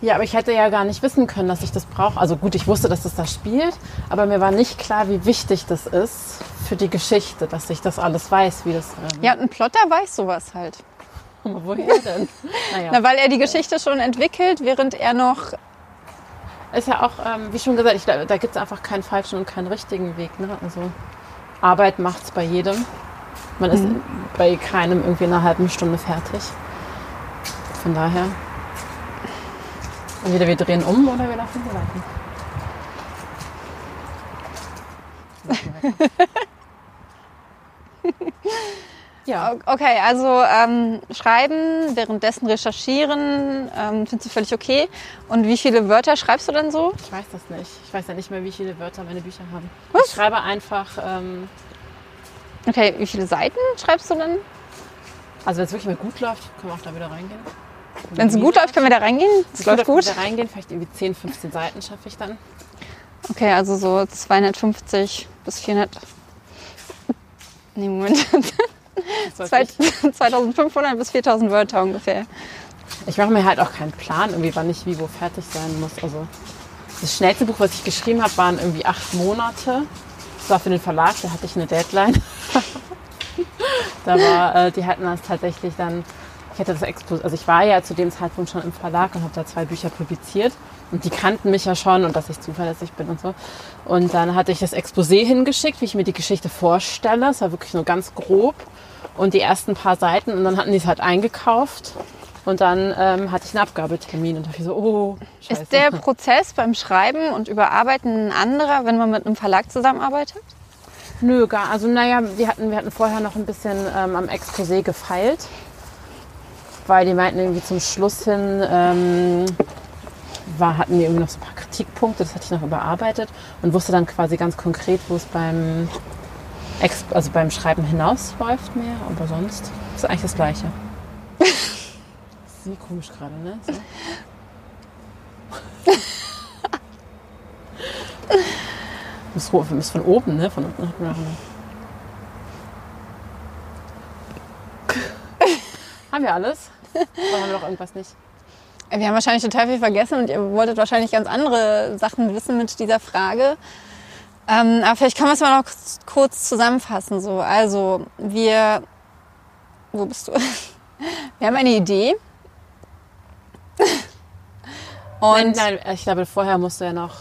Ja, aber ich hätte ja gar nicht wissen können, dass ich das brauche. Also gut, ich wusste, dass das da spielt, aber mir war nicht klar, wie wichtig das ist für die Geschichte, dass ich das alles weiß, wie das. Ähm, Ja, ein Plotter weiß sowas halt. aber woher denn? Naja. Na, weil er die Geschichte schon entwickelt, während er noch. Ist ja auch, ähm, wie schon gesagt, ich, glaub, da gibt es einfach keinen falschen und keinen richtigen Weg. Ne? Also Arbeit macht es bei jedem. Man ist bei keinem irgendwie in einer halben Stunde fertig. Von daher. Entweder wir drehen um oder wir lassen sie weiter. Ja, Okay, also ähm, schreiben, währenddessen recherchieren, ähm, findest du völlig okay. Und wie viele Wörter schreibst du dann so? ich weiß das nicht. Ich weiß ja nicht mehr, wie viele Wörter meine Bücher haben. Was? Ich schreibe einfach, ähm, Okay, wie viele Seiten schreibst du dann? also wenn es wirklich mal gut läuft, können wir auch da wieder reingehen. Wenn es gut läuft, können wir da reingehen. Es läuft gut. Wieder reingehen, vielleicht irgendwie 10, 15 Seiten schaffe ich dann. Okay, also so 250 bis 400. Nee, Moment. Das sollte ich- 2500 bis 4000 Wörter ungefähr. Ich mache mir halt auch keinen Plan, irgendwie, wann ich wie wo fertig sein muss. Also das schnellste Buch, was ich geschrieben habe, waren irgendwie acht Monate. Das war für den Verlag, da hatte ich eine Deadline. da war, äh, die hatten das tatsächlich dann, ich hätte das Expo, also ich war ja zu dem Zeitpunkt schon im Verlag und habe da zwei Bücher publiziert. Und die kannten mich ja schon und dass ich zuverlässig bin und so. Und dann hatte ich das Exposé hingeschickt, wie ich mir die Geschichte vorstelle. Es war wirklich nur ganz grob. Und die ersten paar Seiten und dann hatten die es halt eingekauft. Und dann ähm, hatte ich einen Abgabetermin und dachte ich so, oh, scheiße. Ist der Prozess beim Schreiben und Überarbeiten ein anderer, wenn man mit einem Verlag zusammenarbeitet? Nö, gar, also naja, wir hatten, wir hatten vorher noch ein bisschen ähm, am Exposé gefeilt, weil die meinten irgendwie zum Schluss hin, ähm, war, hatten die irgendwie noch so ein paar Kritikpunkte, das hatte ich noch überarbeitet und wusste dann quasi ganz konkret, wo es beim, Ex also beim Schreiben hinausläuft mehr, aber sonst ist eigentlich das Gleiche. Wie komisch gerade, ne? So. Hoch- muss von oben, ne? Von unten nach oben. haben wir alles? Oder haben wir noch irgendwas nicht? Wir haben wahrscheinlich total viel vergessen und ihr wolltet wahrscheinlich ganz andere Sachen wissen mit dieser Frage. Ähm, aber vielleicht können wir es mal noch kurz- zusammenfassen. So. Also, wir. Wo bist du? Wir haben eine Idee. Und nein, nein, ich glaube, vorher musst du ja noch,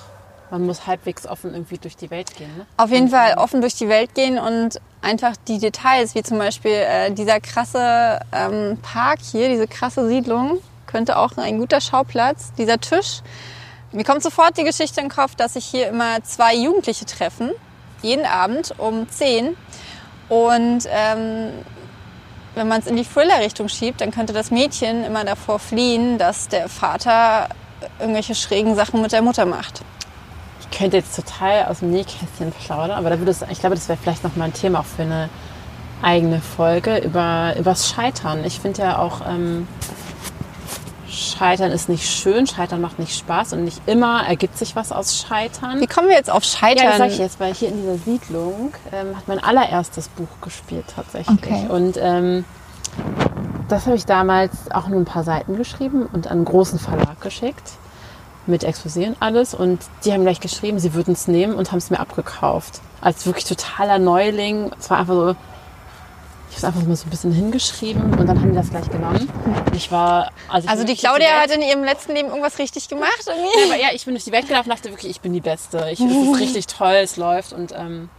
man muss halbwegs offen irgendwie durch die Welt gehen. Ne? auf jeden Fall offen durch die Welt gehen und einfach die Details, wie zum Beispiel äh, dieser krasse ähm, Park hier, diese krasse Siedlung, könnte auch ein guter Schauplatz. Dieser Tisch. Mir kommt sofort die Geschichte in den Kopf, dass sich hier immer zwei Jugendliche treffen, jeden Abend um 10. Und ähm, wenn man es in die Thriller-Richtung schiebt, dann könnte das Mädchen immer davor fliehen, dass der Vater irgendwelche schrägen Sachen mit der Mutter macht. Ich könnte jetzt total aus dem Nähkästchen plaudern, aber da würde es, ich glaube, das wäre vielleicht noch mal ein Thema auch für eine eigene Folge über übers Scheitern. Ich finde ja auch, ähm, Scheitern ist nicht schön, Scheitern macht nicht Spaß und nicht immer ergibt sich was aus Scheitern. Wie kommen wir jetzt auf Scheitern? Ja, das sag ich jetzt, weil hier in dieser Siedlung ähm, hat mein allererstes Buch gespielt tatsächlich. Okay. Und ähm, das habe ich damals auch nur ein paar Seiten geschrieben und an einen großen Verlag geschickt. Mit Exposé und alles. Und die haben gleich geschrieben, sie würden es nehmen und haben es mir abgekauft. Als wirklich totaler Neuling. Es war einfach so, ich habe es einfach mal so ein bisschen hingeschrieben und dann haben die das gleich genommen. Und ich war, also, ich also die Claudia hat in ihrem letzten Leben irgendwas richtig gemacht irgendwie. Ja, aber ja, ich bin durch die Welt gelaufen und dachte wirklich, ich bin die Beste. Ich, es ist richtig toll, es läuft und ähm,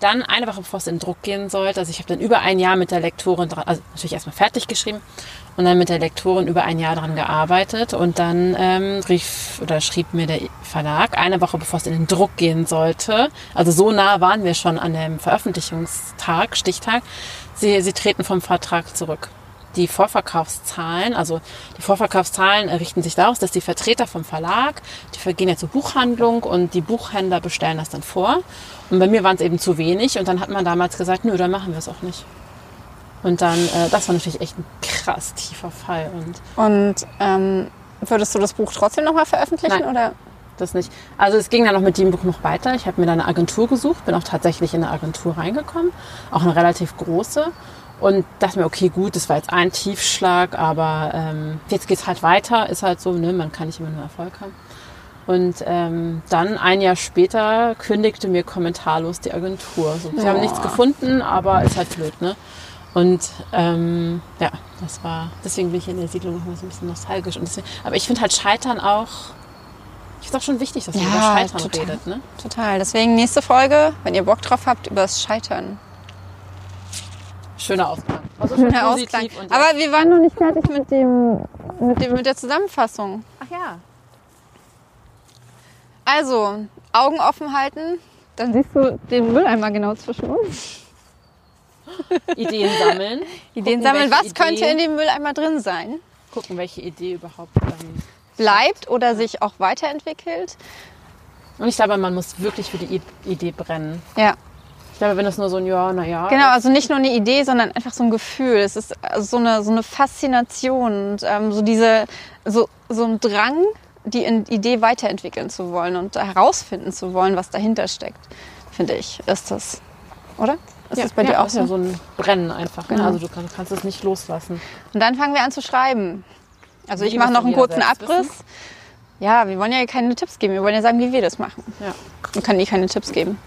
dann eine Woche bevor es in Druck gehen sollte, also ich habe dann über ein Jahr mit der Lektorin, also natürlich erstmal fertig geschrieben und dann mit der Lektorin über ein Jahr daran gearbeitet und dann ähm, rief oder schrieb mir der Verlag eine Woche bevor es in den Druck gehen sollte, also so nah waren wir schon an dem Veröffentlichungstag, Stichtag, sie, sie treten vom Vertrag zurück die Vorverkaufszahlen, also die Vorverkaufszahlen richten sich daraus, dass die Vertreter vom Verlag, die gehen ja zur Buchhandlung und die Buchhändler bestellen das dann vor. Und bei mir waren es eben zu wenig und dann hat man damals gesagt, nö, dann machen wir es auch nicht. Und dann, äh, das war natürlich echt ein krass tiefer Fall. Und, und ähm, würdest du das Buch trotzdem nochmal veröffentlichen? Nein, oder? Das nicht. Also es ging dann noch mit dem Buch noch weiter. Ich habe mir dann eine Agentur gesucht, bin auch tatsächlich in eine Agentur reingekommen, auch eine relativ große. Und dachte mir, okay, gut, das war jetzt ein Tiefschlag, aber ähm, jetzt geht's halt weiter. Ist halt so, ne, man kann nicht immer nur Erfolg haben. Und ähm, dann ein Jahr später kündigte mir kommentarlos die Agentur. So, sie haben nichts gefunden, aber ist halt blöd, ne? Und ähm, ja, das war, deswegen bin ich in der Siedlung noch so ein bisschen nostalgisch. Und deswegen, aber ich finde halt Scheitern auch, ich finde es auch schon wichtig, dass man ja, über Scheitern total, redet. Ne? Total. Deswegen nächste Folge, wenn ihr Bock drauf habt, über das Scheitern. Schöner Ausklang. Also Schöner Ausklang. Aber wir waren noch nicht fertig mit dem, mit dem, mit der Zusammenfassung. Ach ja. Also, Augen offen halten, dann siehst du den Mülleimer genau zwischen uns. Ideen sammeln. Ideen Gucken, sammeln. Was Idee, könnte in dem Mülleimer drin sein? Gucken, welche Idee überhaupt bleibt oder sich auch weiterentwickelt. Und ich glaube, man muss wirklich für die Idee brennen. Ja. Ich glaube, wenn das nur so ein Ja, naja. Genau, also nicht nur eine Idee, sondern einfach so ein Gefühl. Es ist so eine, so eine Faszination und ähm, so diese, so, so ein Drang, die Idee weiterentwickeln zu wollen und herausfinden zu wollen, was dahinter steckt, finde ich, ist das, oder? Ist ja, das bei ja, dir auch so? Ja, so ein Brennen einfach. Ne? Genau. Also du kannst, kannst es nicht loslassen. Und dann fangen wir an zu schreiben. Also wie ich mache noch einen kurzen Abriss. Wissen? Ja, wir wollen ja keine Tipps geben. Wir wollen ja sagen, wie wir das machen. Ja. Und kann nie keine Tipps geben.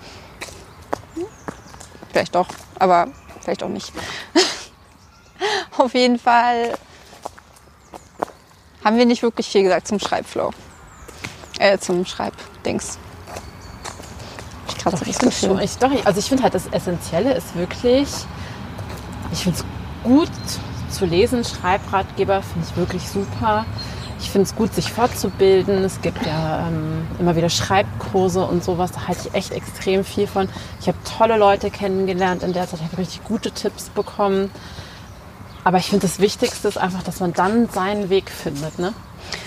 Vielleicht doch, aber vielleicht auch nicht. Auf jeden Fall haben wir nicht wirklich viel gesagt zum Schreibflow. Äh, zum Schreibdings. Ich gerade so das Gefühl. Ich, doch, also ich finde halt, das Essentielle ist wirklich, ich finde es gut zu lesen. Schreibratgeber finde ich wirklich super. Ich finde es gut, sich fortzubilden. Es gibt ja ähm, immer wieder Schreibkurse und sowas. Da halte ich echt extrem viel von. Ich habe tolle Leute kennengelernt in der Zeit. Ich habe richtig gute Tipps bekommen. Aber ich finde, das Wichtigste ist einfach, dass man dann seinen Weg findet. Ne?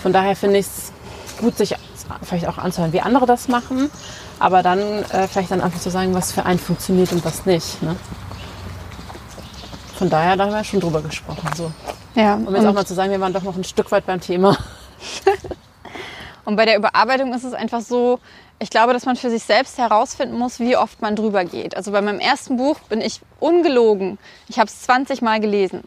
Von daher finde ich es gut, sich vielleicht auch anzuhören, wie andere das machen. Aber dann äh, vielleicht dann einfach zu sagen, was für einen funktioniert und was nicht. Ne? Von daher, da haben wir schon drüber gesprochen. So. Ja, um jetzt auch mal zu sagen, wir waren doch noch ein Stück weit beim Thema. und bei der Überarbeitung ist es einfach so, ich glaube, dass man für sich selbst herausfinden muss, wie oft man drüber geht. Also bei meinem ersten Buch bin ich ungelogen. Ich habe es 20 Mal gelesen.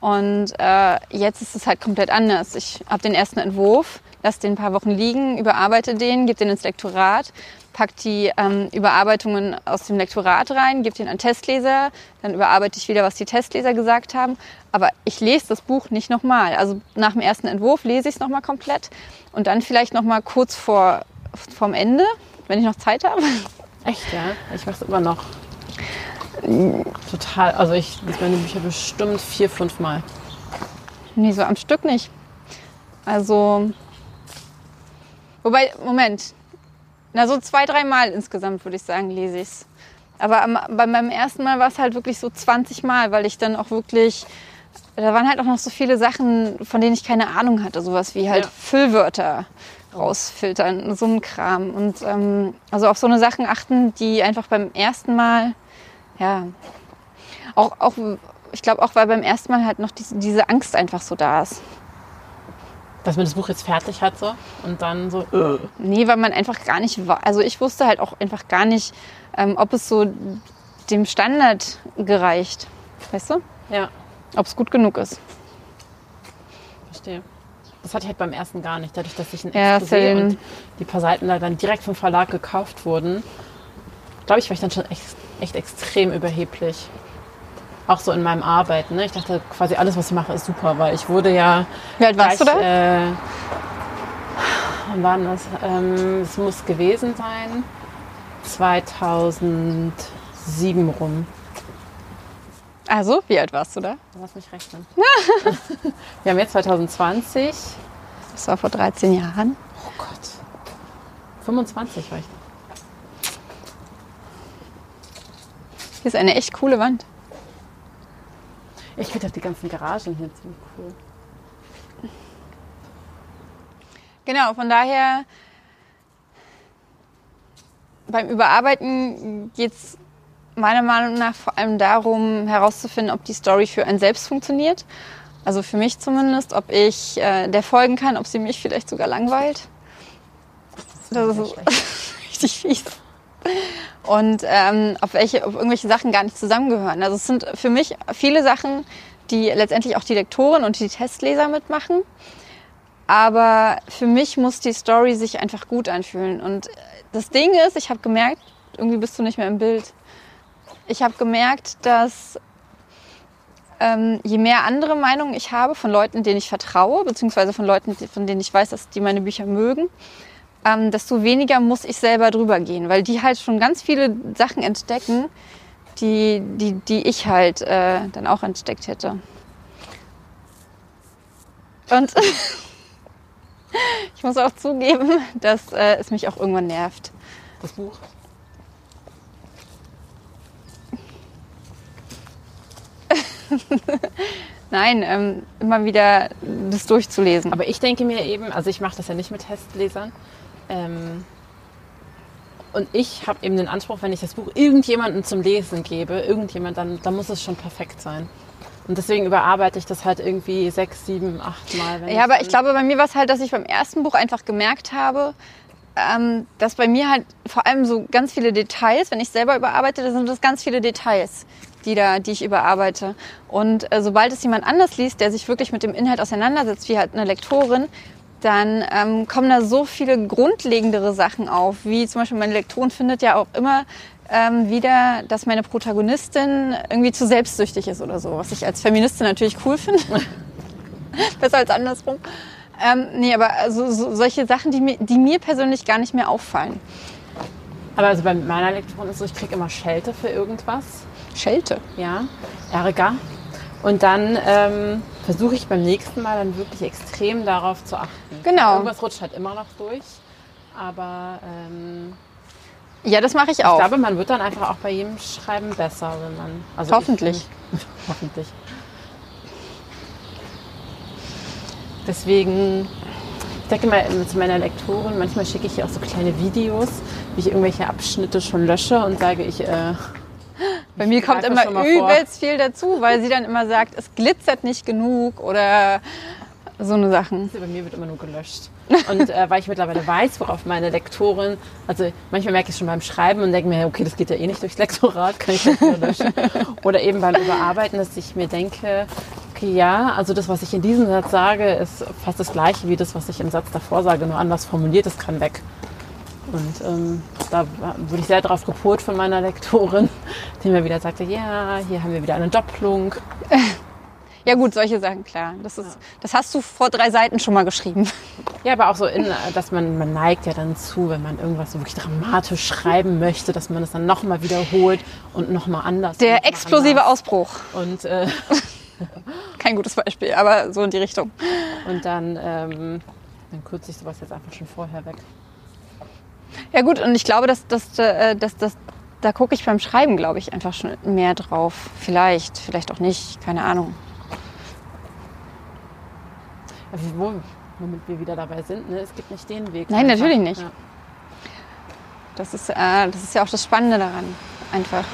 Und äh, jetzt ist es halt komplett anders. Ich habe den ersten Entwurf, lasse den ein paar Wochen liegen, überarbeite den, gebe den ins Lektorat, pack die ähm, Überarbeitungen aus dem Lektorat rein, gebe den an Testleser, dann überarbeite ich wieder, was die Testleser gesagt haben. Aber ich lese das Buch nicht nochmal. Also nach dem ersten Entwurf lese ich es nochmal komplett und dann vielleicht nochmal kurz vor vom Ende, wenn ich noch Zeit habe. Echt, ja? Ich mache es immer noch. Total. Also ich lese meine Bücher bestimmt vier, fünf Mal. Nee, so am Stück nicht. Also. Wobei, Moment, na, so zwei, drei Mal insgesamt, würde ich sagen, lese ich es. Aber am, bei meinem ersten Mal war es halt wirklich so 20 Mal, weil ich dann auch wirklich, da waren halt auch noch so viele Sachen, von denen ich keine Ahnung hatte. Sowas wie halt ja. Füllwörter rausfiltern, so ein Kram. Und ähm, also auf so eine Sachen achten, die einfach beim ersten Mal, ja, auch, auch ich glaube auch, weil beim ersten Mal halt noch diese, diese Angst einfach so da ist. Dass man das Buch jetzt fertig hat so und dann so. Äh. Nee, weil man einfach gar nicht war. Also ich wusste halt auch einfach gar nicht, ähm, ob es so dem Standard gereicht. Weißt du? Ja. Ob es gut genug ist. Verstehe. Das hatte ich halt beim ersten gar nicht, dadurch, dass ich ein ja, Exposé und die paar Seiten da dann direkt vom Verlag gekauft wurden. Glaube ich, war ich dann schon echt, echt extrem überheblich. auch so in meinem Arbeiten. Ne? Ich dachte quasi alles, was ich mache, ist super, weil ich wurde ja. Wie alt warst gleich, du da? Äh, wann war das? Ähm, es muss gewesen sein 2007 rum. Also, wie alt warst du da? Lass mich rechnen. Wir haben jetzt 2020. Das war vor 13 Jahren. Oh Gott. 25 war ich. Hier ist eine echt coole Wand. Ich finde auch die ganzen Garagen hier ziemlich cool. Genau, von daher beim Überarbeiten geht es meiner Meinung nach vor allem darum, herauszufinden, ob die Story für einen selbst funktioniert. Also für mich zumindest, ob ich äh, der folgen kann, ob sie mich vielleicht sogar langweilt. Das ist richtig fies. Und ähm, auf welche, auf irgendwelche Sachen gar nicht zusammengehören. Also es sind für mich viele Sachen, die letztendlich auch die Lektoren und die Testleser mitmachen. Aber für mich muss die Story sich einfach gut anfühlen. Und das Ding ist, ich habe gemerkt, irgendwie bist du nicht mehr im Bild. Ich habe gemerkt, dass ähm, je mehr andere Meinungen ich habe von Leuten, denen ich vertraue, beziehungsweise von Leuten, von denen ich weiß, dass die meine Bücher mögen, ähm, desto weniger muss ich selber drüber gehen, weil die halt schon ganz viele Sachen entdecken, die, die, die ich halt äh, dann auch entdeckt hätte. Und ich muss auch zugeben, dass äh, es mich auch irgendwann nervt. Das Buch. Nein, ähm, immer wieder das durchzulesen. Aber ich denke mir eben, also ich mache das ja nicht mit Testlesern. Ähm, und ich habe eben den Anspruch, wenn ich das Buch irgendjemandem zum Lesen gebe, irgendjemand, dann, dann muss es schon perfekt sein. Und deswegen überarbeite ich das halt irgendwie sechs, sieben, acht Mal. Ja, aber dann- ich glaube, bei mir war es halt, dass ich beim ersten Buch einfach gemerkt habe, ähm, dass bei mir halt vor allem so ganz viele Details, wenn ich selber überarbeite, dann sind das ganz viele Details, die, da, die ich überarbeite. Und äh, sobald es jemand anders liest, der sich wirklich mit dem Inhalt auseinandersetzt, wie halt eine Lektorin, dann ähm, kommen da so viele grundlegendere Sachen auf, wie zum Beispiel meine Lektorin findet ja auch immer ähm, wieder, dass meine Protagonistin irgendwie zu selbstsüchtig ist oder so, was ich als Feministin natürlich cool finde. Besser als andersrum. Ähm, nee, aber also, so, solche Sachen, die mir, die mir persönlich gar nicht mehr auffallen. Aber also bei meiner Lektorin ist es so, ich kriege immer Schelte für irgendwas. Schelte. Ja, Ärger. Und dann ähm, versuche ich beim nächsten Mal dann wirklich extrem darauf zu achten. Genau. Irgendwas rutscht halt immer noch durch. Aber ähm, Ja, das mache ich ich auch. glaube, man wird dann einfach auch bei jedem Schreiben besser, wenn man. Also Hoffentlich. Ich, hoffentlich. Deswegen, ich denke mal zu meiner Lektorin, manchmal schicke ich ihr auch so kleine Videos, wie ich irgendwelche Abschnitte schon lösche und sage ich, äh, Bei mir kommt immer mal vor. übelst viel dazu, weil sie dann immer sagt, es glitzert nicht genug oder so eine Sachen. bei mir wird immer nur gelöscht. Und äh, weil ich mittlerweile weiß, worauf meine Lektorin, also manchmal merke ich es schon beim Schreiben und denke mir, okay, das geht ja eh nicht durchs Lektorat, kann ich das nur löschen. Oder eben beim Überarbeiten, dass ich mir denke, okay, ja, also das, was ich in diesem Satz sage, ist fast das gleiche wie das, was ich im Satz davor sage, nur anders formuliert, das kann weg. Und ähm, da wurde ich sehr darauf gepolt von meiner Lektorin, die mir wieder sagte, ja, hier haben wir wieder eine Doppelung. Ja gut, solche Sachen, klar. Das, ist, das hast du vor drei Seiten schon mal geschrieben. Ja, aber auch so, in, dass man, man neigt ja dann zu, wenn man irgendwas so wirklich dramatisch schreiben möchte, dass man es dann nochmal wiederholt und nochmal anders. noch Der mal explosive anders. Ausbruch. Und, äh, Kein gutes Beispiel, aber so in die Richtung. und dann, ähm, dann kürze ich sowas jetzt einfach schon vorher weg. Ja gut, und ich glaube, dass, dass, äh, dass, dass da gucke ich beim Schreiben, glaube ich, einfach schon mehr drauf. Vielleicht, vielleicht auch nicht, keine Ahnung. Also, wo, womit wir wieder dabei sind, ne? es gibt nicht den Weg. Nein, einfach. natürlich nicht. Ja. Das ist, äh, das ist ja auch das Spannende daran. Einfach.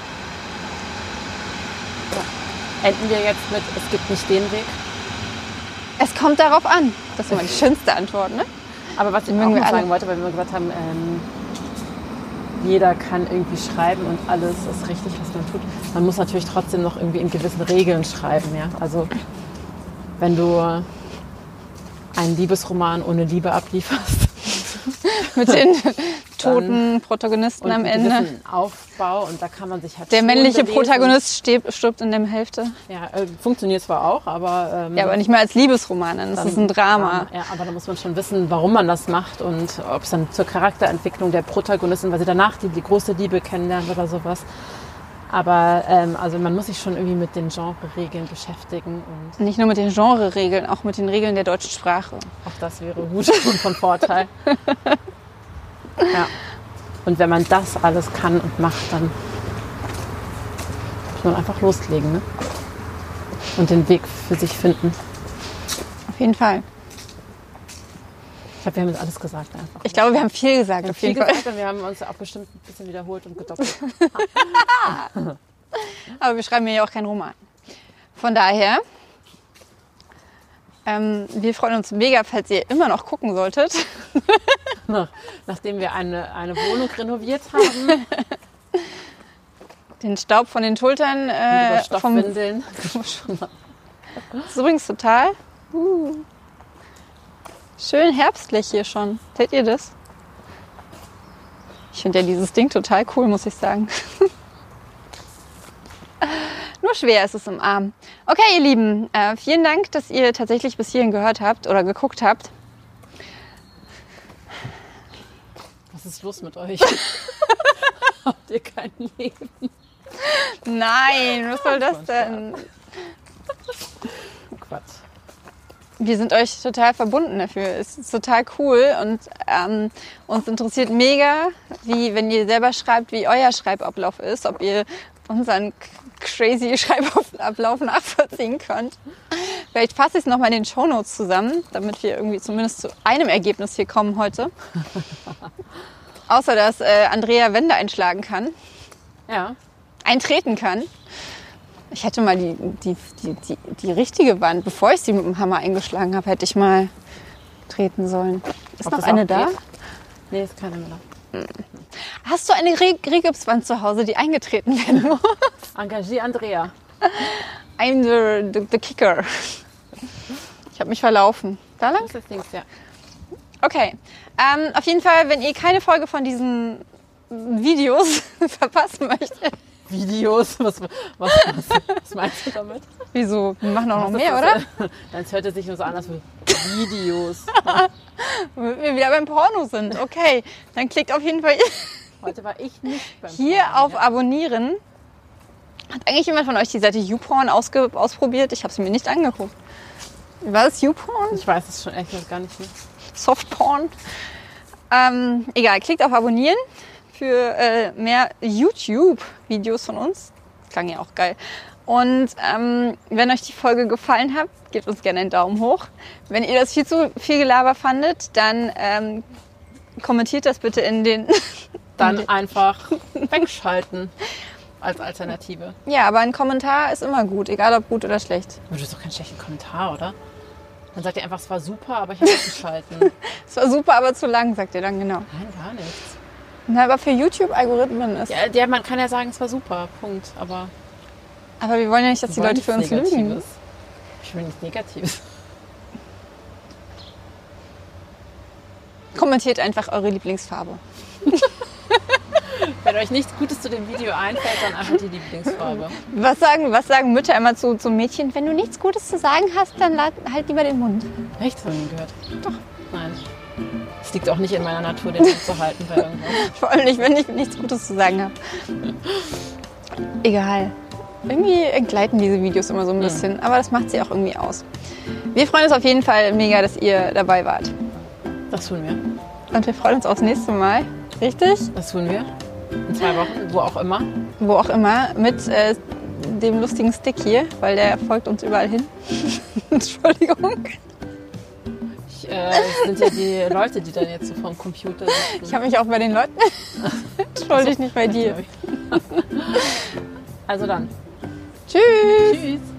Enden wir jetzt mit, es gibt nicht den Weg. Es kommt darauf an. Das ist immer die schönste Antwort, ne? Aber was ich auch noch sagen wollte, weil wir gesagt haben, ähm, jeder kann irgendwie schreiben und alles ist richtig, was man tut. Man muss natürlich trotzdem noch irgendwie in gewissen Regeln schreiben. Ja? Also wenn du einen Liebesroman ohne Liebe ablieferst, Mit den toten Protagonisten am Ende. Aufbau und da kann man sich halt Der männliche belesen. Protagonist stirbt, stirbt in der Hälfte. Ja, äh, funktioniert zwar auch, aber ähm, Ja, aber nicht mehr als Liebesroman. Das dann- ist ein Drama. Ja, aber da muss man schon wissen, warum man das macht und ob es dann zur Charakterentwicklung der Protagonistin, weil sie danach die, die große Liebe kennenlernt oder sowas. Aber ähm, also man muss sich schon irgendwie mit den Genre-Regeln beschäftigen und Nicht nur mit den Genre-Regeln, auch mit den Regeln der deutschen Sprache. auch das wäre gut und von Vorteil. ja. Und wenn man das alles kann und macht, dann muss man einfach loslegen ne? und den Weg für sich finden. Auf jeden Fall. Ich glaube, wir haben jetzt alles gesagt einfach. Ich glaube, wir haben viel gesagt, Wir haben auf viel jeden Fall. gesagt und wir haben uns auch bestimmt ein bisschen wiederholt und gedoppelt. Aber wir schreiben ja auch keinen Roman. Von daher, ähm, wir freuen uns mega, falls ihr immer noch gucken solltet. Nach- Nachdem wir eine, eine Wohnung renoviert haben, Den Staub von den Schultern über äh, vom Stoffwindeln. Das ist übrigens total uh, schön herbstlich hier schon. Seht ihr das? Ich finde ja dieses Ding total cool, muss ich sagen. Nur schwer ist es im Arm. Okay, ihr Lieben, äh, vielen Dank, dass ihr tatsächlich bis hierhin gehört habt oder geguckt habt. Was ist los mit euch? Habt ihr kein Leben? Nein, was soll das denn? Quatsch. Wir sind euch total verbunden dafür. Es ist total cool und ähm, uns interessiert mega, wie wenn ihr selber schreibt, wie euer Schreibablauf ist, ob ihr unseren crazy Schreibablauf nachvollziehen könnt. Vielleicht fasse ich es nochmal in den Shownotes zusammen, damit wir irgendwie zumindest zu einem Ergebnis hier kommen heute. Außer dass äh, Andrea Wände einschlagen kann, Ja, eintreten kann. Ich hätte mal die, die, die, die, die richtige Wand, bevor ich sie mit dem Hammer eingeschlagen habe, hätte ich mal treten sollen. Ist Ob noch eine da? geht? nee, ist keine mehr da. Hast du eine Re Regipswand zu Hause, die eingetreten werden muss? Engagier Andrea. I'm the, the, the kicker. Ich habe mich verlaufen. Da lang? Das ist links, ja. Okay. Ähm, auf jeden Fall, wenn ihr keine Folge von diesen Videos verpassen möchtet. Videos, was, was, was, was meinst du damit? Wieso? Wir machen auch noch Was mehr, ist oder? das? Dann hört es sich nur so an, als wie Videos. Wenn wir wieder beim Porno sind. Okay. Dann klickt auf jeden Fall Heute war ich nicht beim hier Porno, auf ja. Abonnieren. Hat eigentlich jemand von euch die Seite YouPorn ausprobiert? Ich habe sie mir nicht angeguckt. War das YouPorn? Ich weiß es schon echt gar nicht mehr. Softporn? Ähm, egal, klickt auf Abonnieren für äh, mehr YouTube-Videos von uns. Klang ja auch geil. Und ähm, wenn euch die Folge gefallen hat, gebt uns gerne einen Daumen hoch. Wenn ihr das viel zu viel Gelaber fandet, dann ähm, kommentiert das bitte in den. Dann einfach wegschalten als Alternative. ja, aber ein Kommentar ist immer gut, egal ob gut oder schlecht. Aber du hast doch keinen schlechten Kommentar, oder? Dann sagt ihr einfach, es war super, aber ich habe abgeschalten. Es war super, aber zu lang, sagt ihr dann genau. Nein, gar nichts. Na, aber für YouTube-Algorithmen ist. Ja, ja, man kann ja sagen, es war super, Punkt. Aber Aber wir wollen ja nicht, dass die wir Leute für uns nichts lügen. Negatives. Ich will nichts Negatives. Kommentiert einfach eure Lieblingsfarbe. Wenn euch nichts Gutes zu dem Video einfällt, dann einfach die Lieblingsfarbe. Was sagen, was sagen Mütter immer zu, zu Mädchen? Wenn du nichts Gutes zu sagen hast, dann halt lieber den Mund. Echt von ihm gehört? Doch. Nein. Es liegt auch nicht in meiner Natur, den Mund zu halten bei irgendwas. Vor allem nicht, wenn ich nichts Gutes zu sagen habe. Egal. Irgendwie entgleiten diese Videos immer so ein bisschen, aber das macht sie auch irgendwie aus. Wir freuen uns auf jeden Fall mega, dass ihr dabei wart. Das tun wir. Und wir freuen uns aufs nächste Mal. Richtig? Das tun wir. In zwei Wochen, wo auch immer. Wo auch immer. Mit äh, dem lustigen Stick hier, weil der folgt uns überall hin. Entschuldigung. Ich, äh, sind ja die Leute, die dann jetzt so vom Computer sitzen. Ich habe mich auch bei den Leuten entschuldigt, nicht bei dir. Also dann. Tschüss. Tschüss.